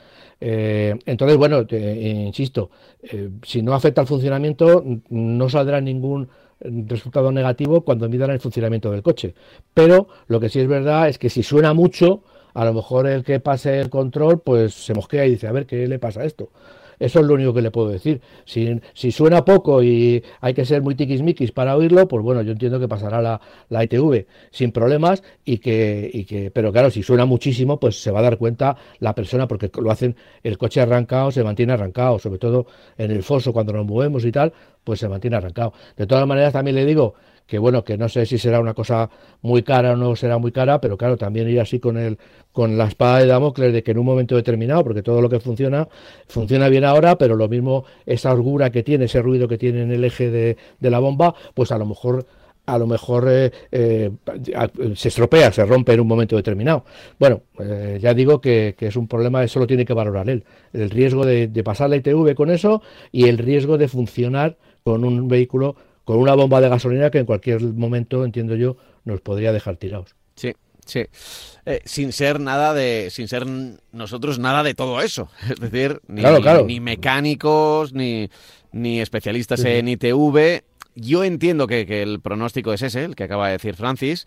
[SPEAKER 2] Eh, entonces, bueno, te- insisto, eh, si no afecta al funcionamiento, n- no saldrá ningún resultado negativo cuando midan el funcionamiento del coche. Pero lo que sí es verdad es que si suena mucho, a lo mejor el que pase el control, pues se mosquea y dice, a ver, ¿qué le pasa a esto? Eso es lo único que le puedo decir. Si, si suena poco y hay que ser muy tiquismiquis para oírlo, pues bueno, yo entiendo que pasará la, la ITV sin problemas y que, y que, pero claro, si suena muchísimo, pues se va a dar cuenta la persona porque lo hacen, el coche arrancado se mantiene arrancado, sobre todo en el foso cuando nos movemos y tal, pues se mantiene arrancado. De todas maneras, también le digo que bueno, que no sé si será una cosa muy cara o no será muy cara, pero claro, también ir así con el, con la espada de Damocles de que en un momento determinado, porque todo lo que funciona, funciona bien ahora, pero lo mismo esa holgura que tiene, ese ruido que tiene en el eje de, de la bomba, pues a lo mejor a lo mejor eh, eh, se estropea, se rompe en un momento determinado. Bueno, eh, ya digo que, que es un problema, eso lo tiene que valorar él. El riesgo de, de pasar la ITV con eso y el riesgo de funcionar con un vehículo, con una bomba de gasolina que en cualquier momento, entiendo yo, nos podría dejar tirados.
[SPEAKER 1] Sí, sí. Eh, sin ser nada de, sin ser nosotros nada de todo eso. [LAUGHS] Es decir, ni,
[SPEAKER 2] Claro, claro.
[SPEAKER 1] ni mecánicos, ni, ni especialistas
[SPEAKER 2] sí.
[SPEAKER 1] en ITV. Yo entiendo que, que el pronóstico es ese, el que acaba de decir Francis.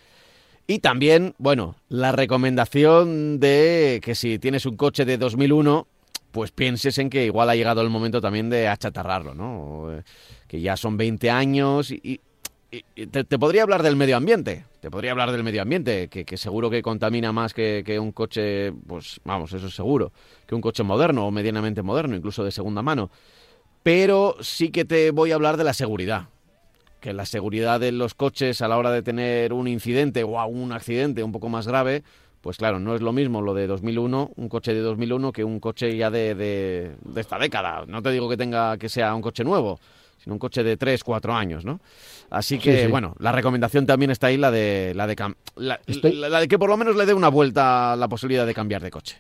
[SPEAKER 1] Y también, bueno, la recomendación de que si tienes un coche de 2001, pues pienses en que igual ha llegado el momento también de achatarrarlo, ¿no? Eh, Que ya son 20 años y, te, podría hablar del medio ambiente, te podría hablar del medio ambiente, que, que seguro que contamina más que, que un coche, pues vamos, eso es seguro, que un coche moderno o medianamente moderno, incluso de segunda mano. Pero sí que te voy a hablar de la seguridad, que la seguridad de los coches a la hora de tener un incidente o un accidente un poco más grave, pues claro, no es lo mismo lo de 2001, un coche de 2001, que un coche ya de, de, de esta década. No te digo que tenga que sea un coche nuevo, sino un coche de 3, 4 años, ¿no? Así que,
[SPEAKER 2] sí.
[SPEAKER 1] bueno, la recomendación también está ahí, la de, la de, la,
[SPEAKER 2] Estoy-
[SPEAKER 1] la- la de que por lo menos le dé una vuelta la posibilidad de cambiar de coche.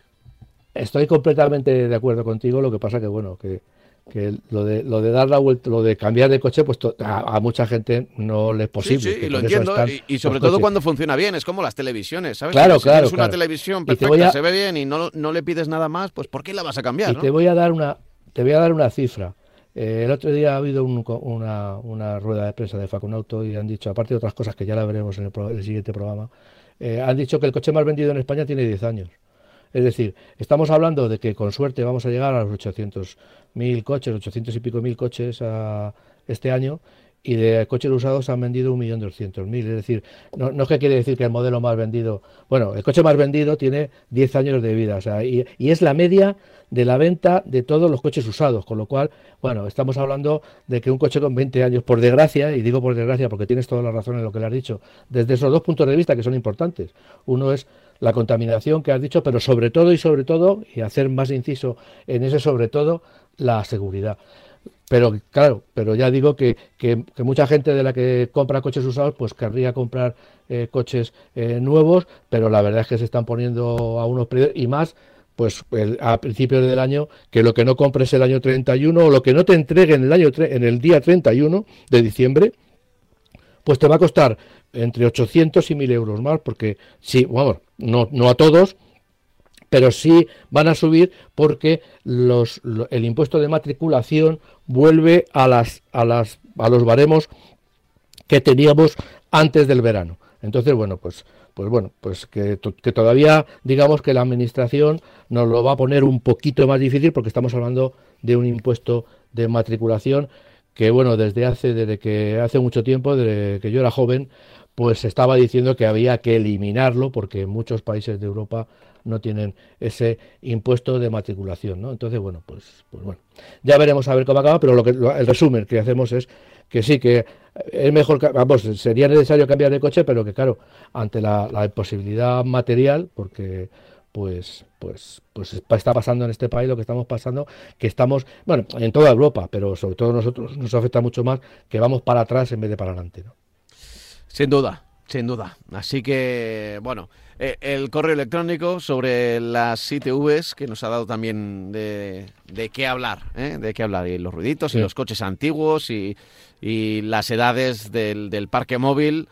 [SPEAKER 2] Estoy completamente de acuerdo contigo, lo que pasa que bueno, que, que lo de lo de dar la vuelta, lo de cambiar de coche, pues a, a mucha gente no le es posible.
[SPEAKER 1] sí, y lo entiendo. Y, y sobre todo
[SPEAKER 2] coches.
[SPEAKER 1] cuando funciona bien, es como las televisiones, ¿sabes?
[SPEAKER 2] Claro,
[SPEAKER 1] si
[SPEAKER 2] claro,
[SPEAKER 1] tienes una televisión perfecta,
[SPEAKER 2] a-
[SPEAKER 1] se ve bien y no, no le pides nada más, pues ¿por qué la vas a cambiar?
[SPEAKER 2] Y
[SPEAKER 1] no?
[SPEAKER 2] te voy a dar una, te voy a dar una cifra. Eh, el otro día ha habido un una, una rueda de prensa de Facunauto y han dicho, aparte de otras cosas que ya la veremos en el, pro- el siguiente programa, eh, han dicho que el coche más vendido en España tiene 10 años. Es decir, estamos hablando de que con suerte vamos a llegar a los 800.000 coches, 800 y pico mil coches a este año y de coches usados han vendido 1.200.000. Es decir, no, no es que quiere decir que el modelo más vendido, bueno, el coche más vendido tiene 10 años de vida, y, y es la media de la venta de todos los coches usados, con lo cual, bueno, estamos hablando de que un coche con 20 años, por desgracia, y digo por desgracia porque tienes toda la razón en lo que le has dicho, desde esos dos puntos de vista que son importantes. Uno es la contaminación que has dicho, pero sobre todo y sobre todo, y hacer más inciso en ese sobre todo, la seguridad. pero claro, pero ya digo que, que, mucha gente de la que compra coches usados, pues querría comprar eh, coches eh, nuevos, pero la verdad es que se están poniendo a unos precios y más pues a principios del año, que lo que no compres el año 31 o lo que no te entreguen el año en el día 31 de diciembre, pues te va a costar entre 800 y 1000 euros más, porque sí, vamos, no, no a todos, pero sí van a subir porque los, el impuesto de matriculación vuelve a, las, a, las, a los baremos que teníamos antes del verano. Entonces, bueno, pues, pues bueno, pues que, que, todavía digamos que la administración nos lo va a poner un poquito más difícil porque estamos hablando de un impuesto de matriculación que bueno, desde hace, desde que hace mucho tiempo, desde que yo era joven, pues estaba diciendo que había que eliminarlo porque muchos países de Europa no tienen ese impuesto de matriculación, ¿no? Entonces, bueno, pues, pues bueno, ya veremos a ver cómo acaba, pero lo que, el resumen que hacemos es que sí, que es mejor, vamos, sería necesario cambiar de coche, pero que claro, ante la, la imposibilidad material, porque pues, pues, pues está pasando en este país lo que estamos pasando, que estamos, bueno, en toda Europa, pero sobre todo nosotros nos afecta mucho más que vamos para atrás en vez de para adelante, ¿no?
[SPEAKER 1] Sin duda, sin duda. Así que, bueno, eh, el correo electrónico sobre las ITVs que nos ha dado también de, de qué hablar, ¿eh? de qué hablar, y los ruiditos y los coches antiguos y, y las edades del, del parque móvil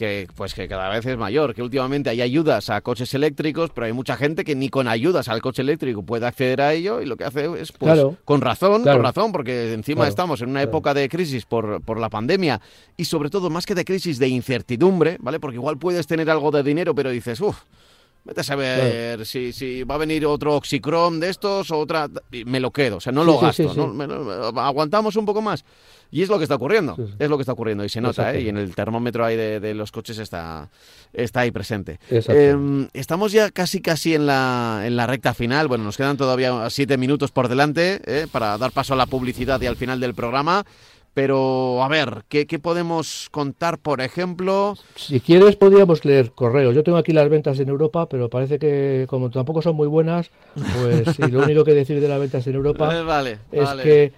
[SPEAKER 1] que pues que cada vez es mayor, que últimamente hay ayudas a coches eléctricos, pero hay mucha gente que ni con ayudas al coche eléctrico puede acceder a ello y lo que hace es pues con razón, con razón, porque encima estamos en una época de crisis por, por la pandemia y sobre todo más que de crisis de incertidumbre, ¿vale? Porque igual puedes tener algo de dinero, pero dices, uff, Vete a saber si, si va a venir otro Oxicrom de estos o otra... Me lo quedo, o sea, no lo gasto. ¿no? aguantamos un poco más. Y es lo que está ocurriendo, es lo que está ocurriendo y se nota, ¿eh? y en el termómetro ahí de, los coches está, está ahí presente. Eh, estamos ya casi casi en la, en la recta final, bueno, nos quedan todavía siete minutos por delante ¿eh? para dar paso a la publicidad y al final del programa. Pero, a ver, ¿qué, podemos contar, por ejemplo?
[SPEAKER 2] Si quieres, podríamos leer correos. Yo tengo aquí las ventas en Europa, pero parece que, como tampoco son muy buenas, pues lo único que decir de las ventas en Europa [LAUGHS] es que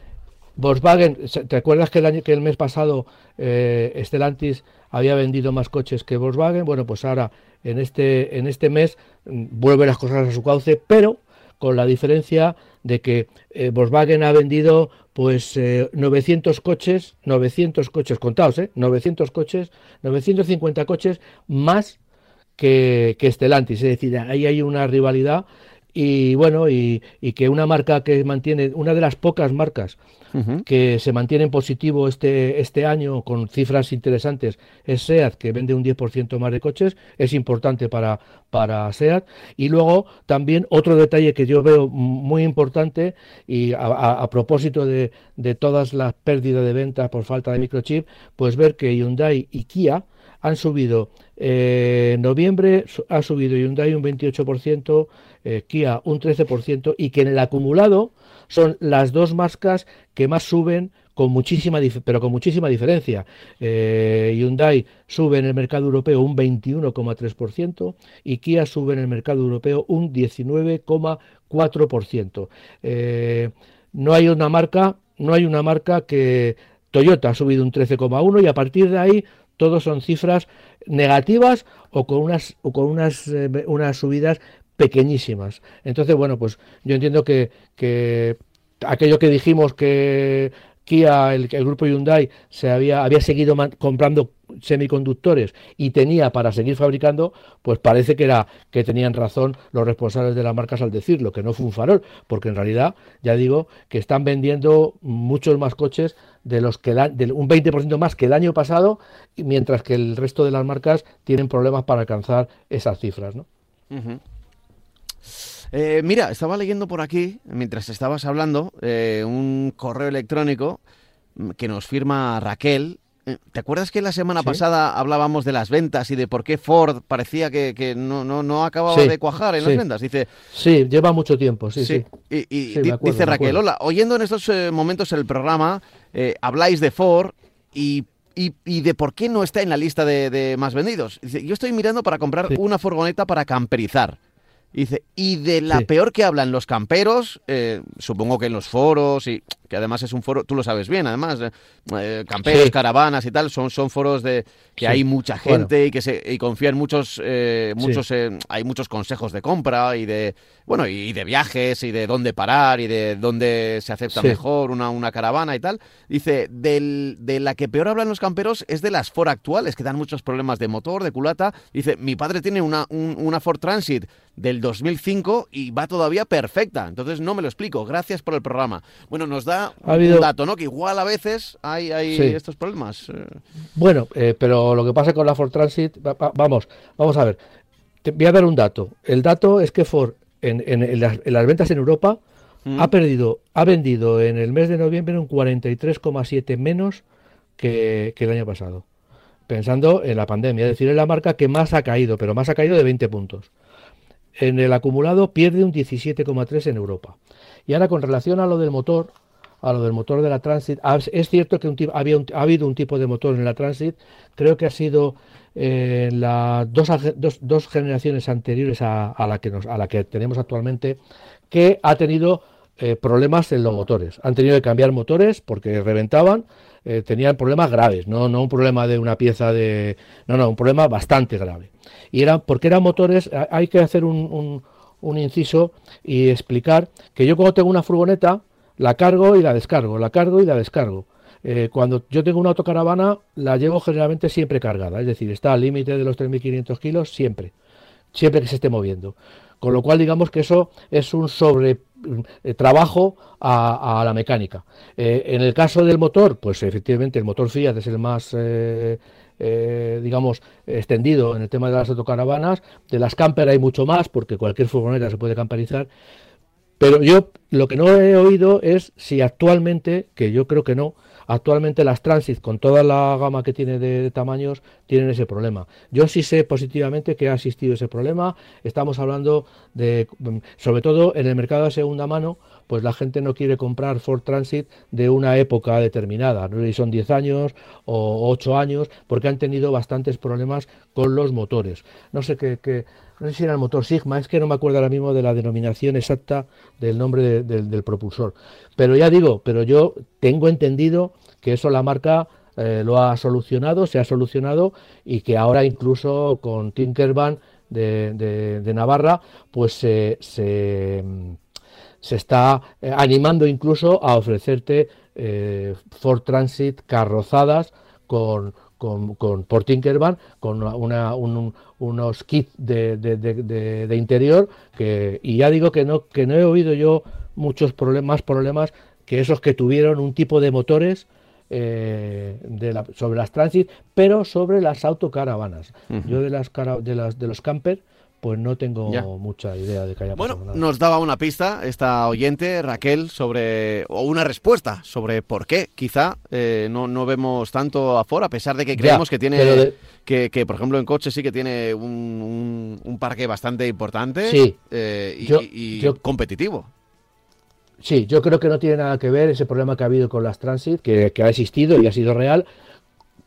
[SPEAKER 2] Volkswagen, ¿te acuerdas que el, año, que el mes pasado eh, Stellantis había vendido más coches que Volkswagen? Bueno, pues ahora en este, en este mes mm, vuelve las cosas a su cauce, pero con la diferencia de que eh, Volkswagen ha vendido pues 900 eh, coches, 900 coches contados, ¿eh? 900 coches, 950 coches más que, que Stellantis, es decir, ahí hay una rivalidad y bueno, y, y, que una marca que mantiene, una de las pocas marcas que se mantiene en positivo este, este año con cifras interesantes es SEAT, que vende un 10% más de coches, es importante para, para SEAT. Y luego también otro detalle que yo veo muy importante, y a, propósito de, de todas las pérdidas de ventas por falta de microchip, pues ver que Hyundai y Kia han subido, eh, en noviembre ha subido Hyundai un 28%, eh, Kia un 13% y que en el acumulado son las dos marcas que más suben con muchísima pero con muchísima diferencia. Eh, Hyundai sube en el mercado europeo un 21,3% y Kia sube en el mercado europeo un 19,4%. Eh, no hay una marca, no hay una marca que Toyota ha subido un 13,1 y a partir de ahí todos son cifras negativas o con unas o con unas, unas subidas pequeñísimas. Entonces, bueno, pues yo entiendo que, que aquello que dijimos que Kia, el, grupo Hyundai, se había, había seguido comprando semiconductores y tenía para seguir fabricando, pues parece que era que tenían razón los responsables de las marcas al decirlo, que no fue un farol, porque en realidad, ya digo, que están vendiendo muchos más coches de los que de un 20% más que el año pasado, mientras que el resto de las marcas tienen problemas para alcanzar esas cifras, ¿no?
[SPEAKER 1] Eh, mira, estaba leyendo por aquí, mientras estabas hablando, eh, un correo electrónico que nos firma Raquel. Eh, ¿Te acuerdas que la semana pasada hablábamos de las ventas y de por qué Ford parecía que, no, no, no acababa de cuajar en las ventas? Dice,
[SPEAKER 2] sí, lleva mucho tiempo, sí, sí.
[SPEAKER 1] Y, dice Raquel, hola, oyendo en estos momentos el programa, habláis de Ford y y, de por qué no está en la lista de, más vendidos. Dice, yo estoy mirando para comprar una furgoneta para camperizar. Y dice, y de la peor que hablan los camperos, eh, supongo que en los foros, y que además es un foro, tú lo sabes bien, además, eh, eh, camperos, caravanas y tal, son, son foros de que hay mucha gente y que se y confían muchos, eh, muchos hay muchos consejos de compra y de bueno y de viajes y de dónde parar y de dónde se acepta mejor una, una caravana y tal. Dice, del, de la que peor hablan los camperos es de las Ford actuales, que dan muchos problemas de motor, de culata. Dice, mi padre tiene una, una Ford Transit del 2005 y va todavía perfecta. Entonces no me lo explico. Gracias por el programa. Bueno, nos da un dato, ¿no? Que igual a veces hay, hay estos problemas. Eh.
[SPEAKER 2] Bueno, eh, pero lo que pasa con la Ford Transit, vamos, vamos a ver. Te voy a dar un dato. El dato es que Ford en, en, las, ventas en Europa mm. ha perdido, ha vendido en el mes de noviembre un 43,7 menos que, que el año pasado pensando en la pandemia, es decir, es la marca que más ha caído, pero más ha caído de 20 puntos en el acumulado pierde un 17,3 en Europa. Y ahora con relación a lo del motor, a lo del motor de la Transit, es cierto que había ha habido un tipo de motor en la Transit, creo que ha sido eh, las dos, generaciones anteriores a, la que nos, a la que tenemos actualmente, que ha tenido eh, problemas en los motores. Han tenido que cambiar motores porque reventaban, eh, tenían problemas graves, no, no un problema de una pieza de... No, no, un problema bastante grave. Y eran, porque eran motores, hay que hacer un, un, inciso y explicar que yo cuando tengo una furgoneta, la cargo y la descargo, la cargo y la descargo. Eh, cuando yo tengo una autocaravana, la llevo generalmente siempre cargada, es decir, está al límite de los 3.500 kilos siempre, siempre que se esté moviendo. Con lo cual, digamos que eso es un sobre eh, trabajo a, la mecánica. Eh, en el caso del motor, pues efectivamente el motor Fiat es el más digamos, extendido en el tema de las autocaravanas. De las camper hay mucho más, porque cualquier furgoneta se puede camperizar. Pero yo lo que no he oído es si actualmente, que yo creo que no, actualmente las Transit, con toda la gama que tiene de, tamaños, tienen ese problema. Yo sí sé positivamente que ha existido ese problema. Estamos hablando de, sobre todo en el mercado de segunda mano, pues la gente no quiere comprar Ford Transit de una época determinada, no si son 10 años o 8 años, porque han tenido bastantes problemas con los motores. No sé qué, no sé si era el motor Sigma, es que no me acuerdo ahora mismo de la denominación exacta del nombre del propulsor. Pero ya digo, pero yo tengo entendido que eso la marca eh, lo ha solucionado, se ha solucionado y que ahora incluso con Tinkerban de, de, Navarra, pues se, se está eh, animando incluso a ofrecerte eh, Ford Transit carrozadas con, con, con por Tinkerban con una, unos kits de, de, interior que y ya digo que no que no he oído yo muchos problemas más problemas que esos que tuvieron un tipo de motores eh, de sobre las transit pero sobre las autocaravanas. Yo de las de las de los camper pues no tengo mucha idea de que haya
[SPEAKER 1] pasado bueno, nos daba una pista esta oyente, Raquel, sobre, o una respuesta sobre por qué quizá eh, no, no vemos tanto a Ford, a pesar de que creemos que tiene, que, que, por ejemplo en coche sí que tiene un, un, parque bastante importante eh, y, competitivo.
[SPEAKER 2] Sí, yo creo que no tiene nada que ver ese problema que ha habido con las Transit, que, que ha existido y ha sido real,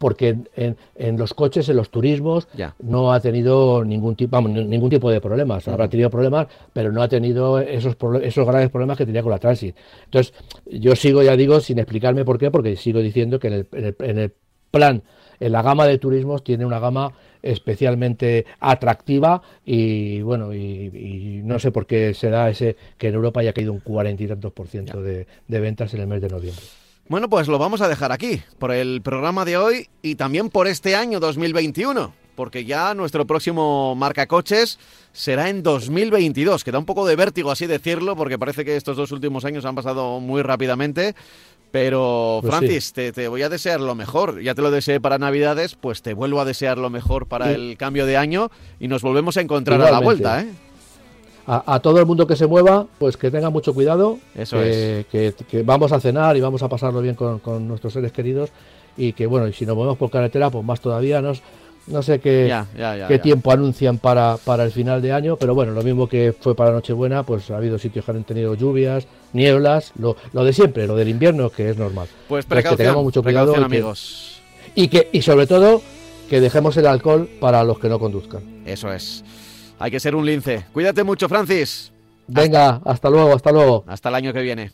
[SPEAKER 2] porque en, los coches, en los turismos, no ha tenido ningún tipo, ningún tipo de problemas. Habrá tenido problemas, pero no ha tenido esos, esos graves problemas que tenía con la Transit. Entonces, yo sigo, ya digo, sin explicarme por qué, porque sigo diciendo que en el, en el, plan, en la gama de turismos, tiene una gama especialmente atractiva y bueno y, no sé por qué se da ese que en Europa haya caído un cuarenta y tantos por ciento de ventas en el mes de noviembre.
[SPEAKER 1] Bueno, pues lo vamos a dejar aquí, por el programa de hoy y también por este año 2021, porque ya nuestro próximo marca coches será en 2022. Queda un poco de vértigo así decirlo, porque parece que estos dos últimos años han pasado muy rápidamente. Pero, pues Francis, te, voy a desear lo mejor. Ya te lo deseé para Navidades, pues te vuelvo a desear lo mejor para el cambio de año y nos volvemos a encontrar a la vuelta, ¿eh?
[SPEAKER 2] A, todo el mundo que se mueva, pues que tenga mucho cuidado, Eso que, que, vamos a cenar y vamos a pasarlo bien con, nuestros seres queridos y que bueno, y si nos movemos por carretera, pues más todavía, nos, no sé qué, qué tiempo anuncian para, para el final de año, pero bueno, lo mismo que fue para Nochebuena, pues ha habido sitios que han tenido lluvias, nieblas, lo, lo de siempre, lo del invierno, que es normal.
[SPEAKER 1] Pues que tengamos mucho cuidado y
[SPEAKER 2] amigos. y que y sobre todo que dejemos el alcohol para los que no conduzcan.
[SPEAKER 1] Eso es. Hay que ser un lince. Cuídate mucho, Francis.
[SPEAKER 2] Venga, hasta, luego, hasta luego.
[SPEAKER 1] Hasta el año que viene.